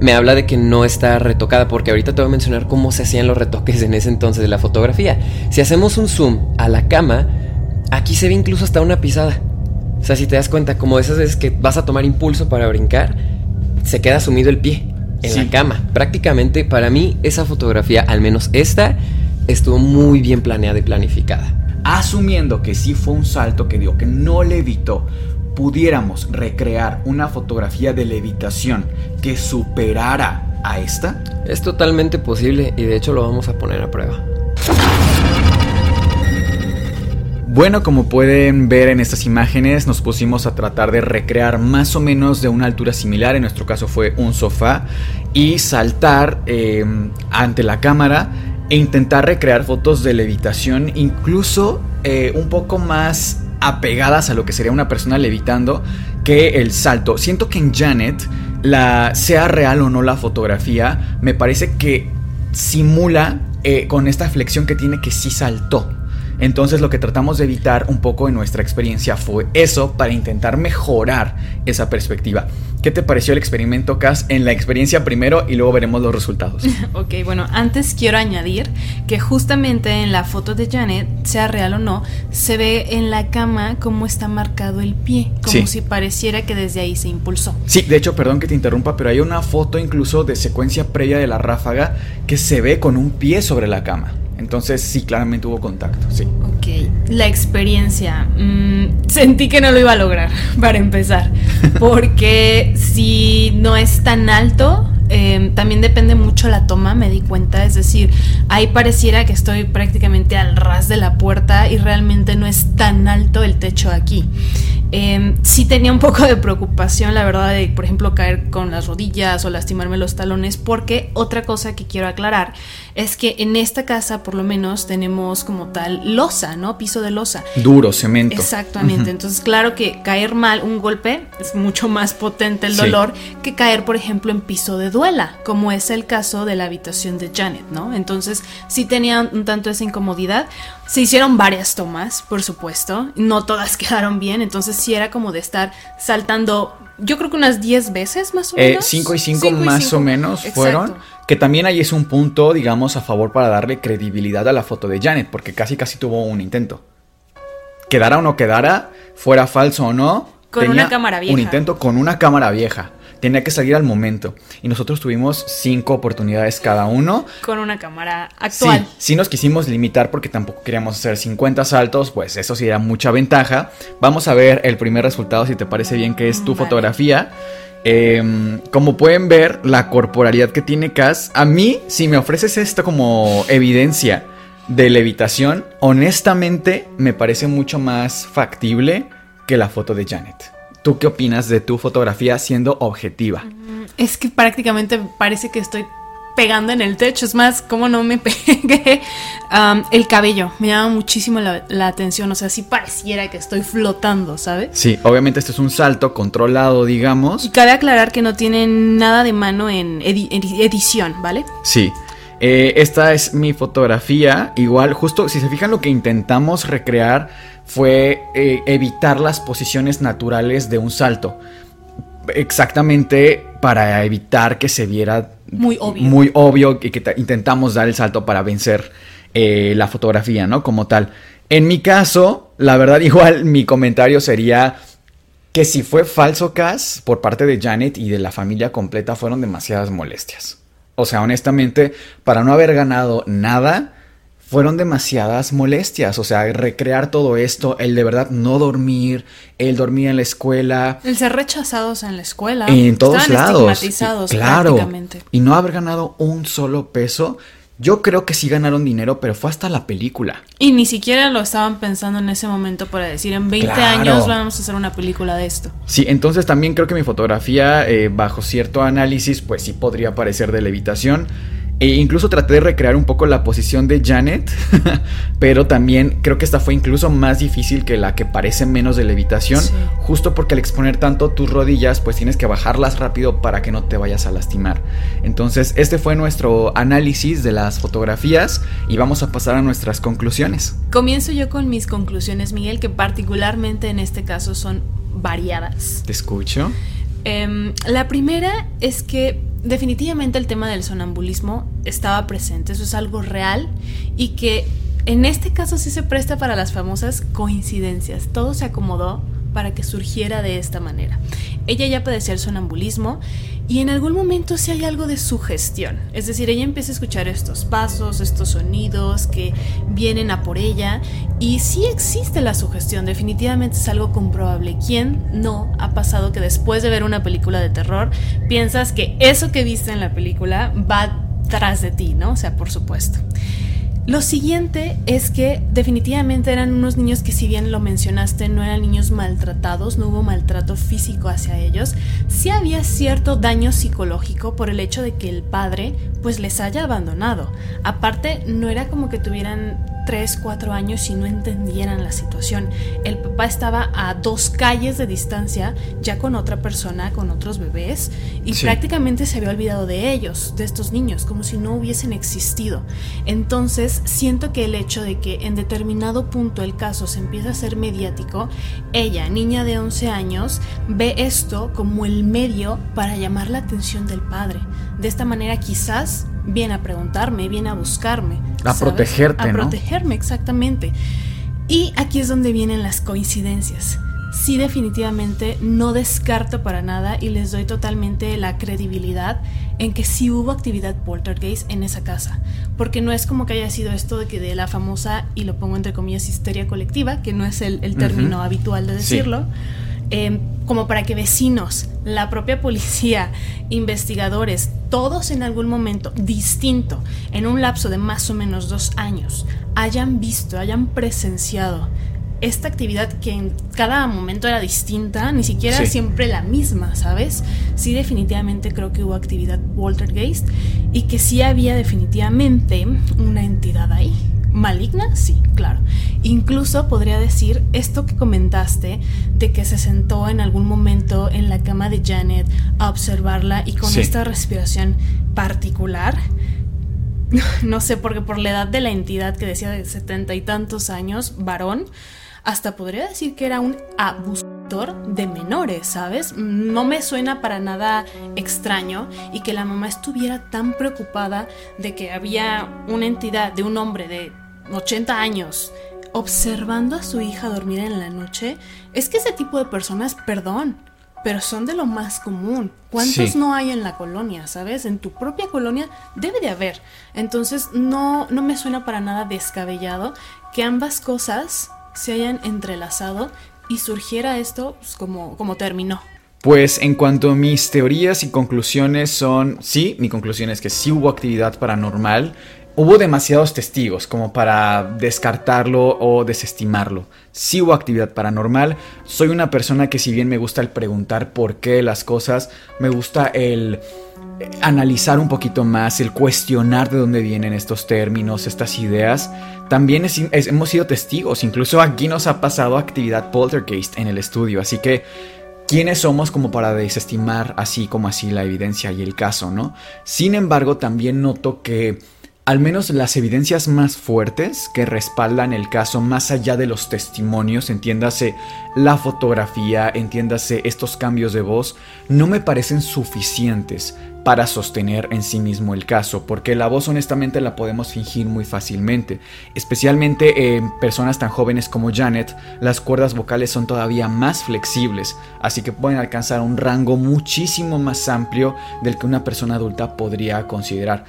me habla de que no está retocada. Porque ahorita te voy a mencionar cómo se hacían los retoques en ese entonces de la fotografía. Si hacemos un zoom a la cama, aquí se ve incluso hasta una pisada. O sea, si te das cuenta, como esas veces que vas a tomar impulso para brincar, se queda sumido el pie en Sí. la cama. Prácticamente para mí esa fotografía, al menos esta, estuvo muy bien planeada y planificada. Asumiendo que sí fue un salto que dio, que no levitó, pudiéramos recrear una fotografía de levitación que superara a esta. Es totalmente posible y de hecho lo vamos a poner a prueba. Bueno, como pueden ver en estas imágenes, nos pusimos a tratar de recrear más o menos de una altura similar, en nuestro caso fue un sofá, y saltar eh, ante la cámara e intentar recrear fotos de levitación, incluso eh, un poco más apegadas a lo que sería una persona levitando que el salto. Siento que en Janet, la, sea real o no la fotografía, me parece que simula eh, con esta flexión que tiene que sí saltó. Entonces lo que tratamos de evitar un poco en nuestra experiencia fue eso para intentar mejorar esa perspectiva. ¿Qué te pareció el experimento, Cas? En la experiencia primero y luego veremos los resultados. Ok, bueno, antes quiero añadir que justamente en la foto de Janet, sea real o no, se ve en la cama cómo está marcado el pie, como Sí. si pareciera que desde ahí se impulsó. Sí, de hecho, perdón que te interrumpa, pero hay una foto incluso de secuencia previa de la ráfaga que se ve con un pie sobre la cama. Entonces sí, claramente hubo contacto, sí. Ok, la experiencia. mm, sentí que no lo iba a lograr, para empezar. Porque si no es tan alto, eh, también depende mucho la toma, me di cuenta. Es decir, ahí pareciera que estoy prácticamente al ras de la puerta y realmente no es tan alto el techo aquí. Eh, sí tenía un poco de preocupación, la verdad, de, por ejemplo, caer con las rodillas o lastimarme los talones, porque otra cosa que quiero aclarar es que en esta casa, por lo menos, tenemos como tal losa, ¿no? Piso de losa. Duro, cemento. Exactamente. Entonces, claro que caer mal, un golpe, es mucho más potente el Sí. dolor que caer, por ejemplo, en piso de duela, como es el caso de la habitación de Janet, ¿no? Entonces, sí tenía un tanto esa incomodidad. Se hicieron varias tomas, por supuesto. No todas quedaron bien. Entonces, sí era como de estar saltando, yo creo que unas 10 veces más o Eh, menos. 5 y 5 Cinco y más cinco. o menos Exacto. fueron. Que también ahí es un punto, digamos, a favor para darle credibilidad a la foto de Janet, porque casi casi tuvo un intento. Quedara o no quedara, fuera falso o no. Con tenía una cámara vieja. Un intento con una cámara vieja. Tenía que salir al momento. Y nosotros tuvimos cinco oportunidades cada uno. Con una cámara actual. Sí, sí nos quisimos limitar porque tampoco queríamos hacer 50 saltos, pues eso sí era mucha ventaja. Vamos a ver el primer resultado, si te parece bien, que es tu fotografía. Eh, como pueden ver, la corporalidad que tiene Cass, a mí, si me ofreces esto como evidencia de levitación, honestamente me parece mucho más factible que la foto de Janet. ¿Tú qué opinas de tu fotografía siendo objetiva? Es que prácticamente parece que estoy pegando en el techo. Es más, como no me pegué. El cabello me llama muchísimo la, la atención. O sea, sí pareciera que estoy flotando, ¿sabes? Sí, obviamente este es un salto controlado, digamos. Y cabe aclarar que no tiene nada de mano en edi- edi- edición, ¿vale? Sí. Eh, esta es mi fotografía. Igual, justo si se fijan, lo que intentamos recrear fue eh, evitar las posiciones naturales de un salto. Exactamente para evitar que se viera Muy obvio. muy obvio y que ta- intentamos dar el salto para vencer eh, la fotografía, ¿no? Como tal. En mi caso, la verdad, igual mi comentario sería que si fue falso Cass por parte de Janet y de la familia completa fueron demasiadas molestias. O sea, honestamente, para no haber ganado nada, fueron demasiadas molestias. O sea, recrear todo esto, el de verdad no dormir, el dormir en la escuela, El ser rechazados en la escuela. en todos Estaban lados. estigmatizados Y- claro. prácticamente. Y no haber ganado un solo peso. Yo creo que sí ganaron dinero, pero fue hasta la película. Y ni siquiera lo estaban pensando en ese momento para decir, en 20 Claro. años vamos a hacer una película de esto. Sí, entonces también creo que mi fotografía, eh, bajo cierto análisis, pues sí podría parecer de levitación. E incluso traté de recrear un poco la posición de Janet, pero también creo que esta fue incluso más difícil que la que parece menos de levitación, Sí. justo porque al exponer tanto tus rodillas, pues tienes que bajarlas rápido para que no te vayas a lastimar. Entonces, este fue nuestro análisis de las fotografías y vamos a pasar a nuestras conclusiones. Comienzo yo con mis conclusiones, Miguel, que particularmente en este caso son variadas. ¿Te escucho? Em, la primera es que definitivamente el tema del sonambulismo estaba presente, eso es algo real y que en este caso sí se presta para las famosas coincidencias, todo se acomodó para que surgiera de esta manera. Ella ya padecía el sonambulismo y en algún momento sí hay algo de sugestión, es decir, ella empieza a escuchar estos pasos, estos sonidos que vienen a por ella y sí existe la sugestión, definitivamente es algo comprobable. ¿Quién no ha pasado que después de ver una película de terror piensas que eso que viste en la película va tras de ti, ¿no? O sea, por supuesto. Lo siguiente es que definitivamente eran unos niños que si bien lo mencionaste no eran niños maltratados, no hubo maltrato físico hacia ellos, sí había cierto daño psicológico por el hecho de que el padre pues les haya abandonado. Aparte no era como que tuvieran 3, 4 años y no entendieran la situación. El papá estaba a dos calles de distancia ya con otra persona, con otros bebés y Sí. prácticamente se había olvidado de ellos, de estos niños, como si no hubiesen existido. Entonces, siento que el hecho de que en determinado punto el caso se empieza a hacer mediático, ella, niña de 11 años, ve esto como el medio para llamar la atención del padre. De esta manera quizás viene a preguntarme, viene a buscarme. A ¿sabes? protegerte, A ¿no? protegerme, exactamente. Y aquí es donde vienen las coincidencias. Sí, definitivamente no descarto para nada y les doy totalmente la credibilidad en que sí hubo actividad poltergeist en esa casa. Porque no es como que haya sido esto de que de la famosa, y lo pongo entre comillas, histeria colectiva, que no es el, el término habitual de Sí. decirlo, eh, como para que vecinos, la propia policía, investigadores, todos en algún momento distinto, en un lapso de más o menos dos años, hayan visto, hayan presenciado esta actividad que en cada momento era distinta, ni siquiera Sí. siempre la misma, ¿sabes? Sí, definitivamente creo que hubo actividad poltergeist y que sí había definitivamente una entidad ahí. ¿Maligna? Sí, claro. Incluso podría decir esto que comentaste de que se sentó en algún momento en la cama de Janet a observarla y con Sí. esta respiración particular. No sé, porque por la edad de la entidad que decía de setenta y tantos años, varón, hasta podría decir que era un abusador de menores, ¿sabes? No me suena para nada extraño y que la mamá estuviera tan preocupada de que había una entidad de un hombre de 80 años observando a su hija dormir en la noche. Es que ese tipo de personas, perdón, pero son de lo más común. ¿Cuántos Sí. no hay en la colonia, sabes? En tu propia colonia debe de haber. Entonces no, no me suena para nada descabellado que ambas cosas se hayan entrelazado y surgiera esto pues, como, como terminó. Pues en cuanto a mis teorías y conclusiones son, sí, mi conclusión es que sí hubo actividad paranormal. Hubo demasiados testigos como para descartarlo o desestimarlo. Sí hubo actividad paranormal. Soy una persona que si bien me gusta el preguntar por qué las cosas, me gusta el analizar un poquito más, el cuestionar de dónde vienen estos términos, estas ideas. También hemos sido testigos, incluso aquí nos ha pasado actividad poltergeist en el estudio, así que ¿Quiénes somos como para desestimar así como así la evidencia y el caso, no? Sin embargo, también noto que al menos las evidencias más fuertes que respaldan el caso más allá de los testimonios, entiéndase la fotografía, entiéndase estos cambios de voz, no me parecen suficientes para sostener en sí mismo el caso, porque la voz honestamente la podemos fingir muy fácilmente, especialmente en personas tan jóvenes como Janet, las cuerdas vocales son todavía más flexibles, así que pueden alcanzar un rango muchísimo más amplio del que una persona adulta podría considerar.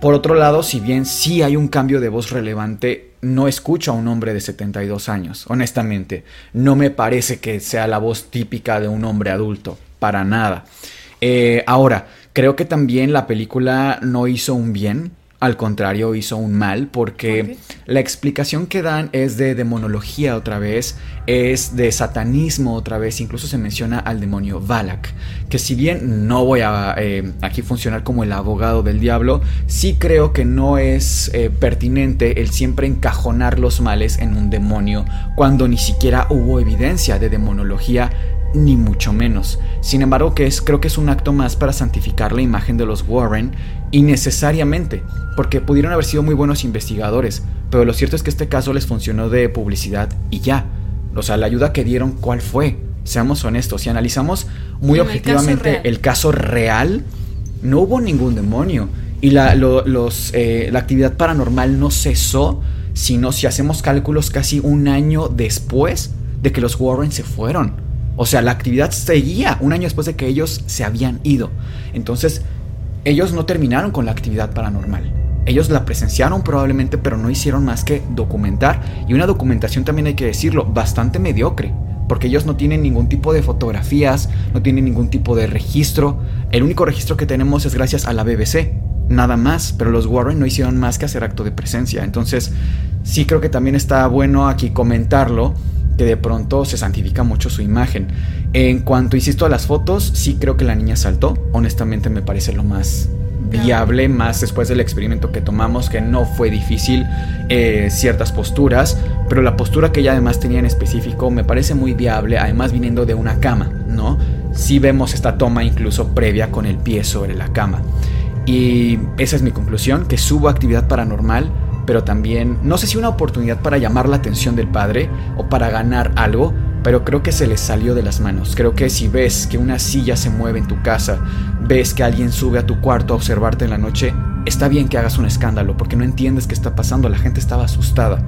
Por otro lado, si bien sí hay un cambio de voz relevante, no escucho a un hombre de 72 años, honestamente. No me parece que sea la voz típica de un hombre adulto, para nada. Eh, ahora, creo que también la película no hizo un bien, al contrario, hizo un mal, porque la explicación que dan es de demonología otra vez, es de satanismo otra vez, incluso se menciona al demonio Balak, que si bien no voy a eh, aquí funcionar como el abogado del diablo, sí creo que no es eh, pertinente el siempre encajonar los males en un demonio, cuando ni siquiera hubo evidencia de demonología ni mucho menos. Sin embargo, que es, creo que es un acto más para santificar la imagen de los Warren innecesariamente, porque pudieron haber sido muy buenos investigadores, pero lo cierto es que este caso les funcionó de publicidad y ya. O sea, la ayuda que dieron, ¿cuál fue? Seamos honestos, si analizamos muy el objetivamente caso el caso real, no hubo ningún demonio. Y la, lo- los, eh, la actividad paranormal no cesó, sino si hacemos cálculos casi un año después de que los Warren se fueron. O sea, la actividad seguía un año después de que ellos se habían ido. Entonces, ellos no terminaron con la actividad paranormal. Ellos la presenciaron probablemente, pero no hicieron más que documentar. Y una documentación también hay que decirlo, bastante mediocre. Porque ellos no tienen ningún tipo de fotografías, no tienen ningún tipo de registro. El único registro que tenemos es gracias a la BBC. Nada más, pero los Warren no hicieron más que hacer acto de presencia. Entonces, sí creo que también está bueno aquí comentarlo que de pronto se santifica mucho su imagen. En cuanto, insisto, a las fotos, sí creo que la niña saltó. Honestamente me parece lo más viable, más después del experimento que tomamos, que no fue difícil eh, ciertas posturas, pero la postura que ella además tenía en específico me parece muy viable, además viniendo de una cama, ¿no? Sí vemos esta toma incluso previa con el pie sobre la cama. Y esa es mi conclusión, que subo actividad paranormal, pero también no sé si una oportunidad para llamar la atención del padre o para ganar algo, pero creo que se les salió de las manos. Creo que si ves que una silla se mueve en tu casa, ves que alguien sube a tu cuarto a observarte en la noche, está bien que hagas un escándalo porque no entiendes qué está pasando, la gente estaba asustada.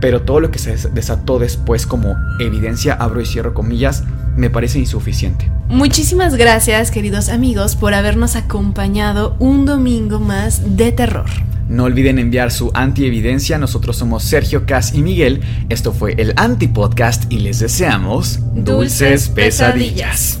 Pero todo lo que se des- desató después como evidencia, abro y cierro comillas, me parece insuficiente. Muchísimas gracias, queridos amigos, por habernos acompañado un domingo más de terror. No olviden enviar su antievidencia. Nosotros somos Sergio Cas y Miguel. Esto fue el Antipodcast y les deseamos dulces pesadillas.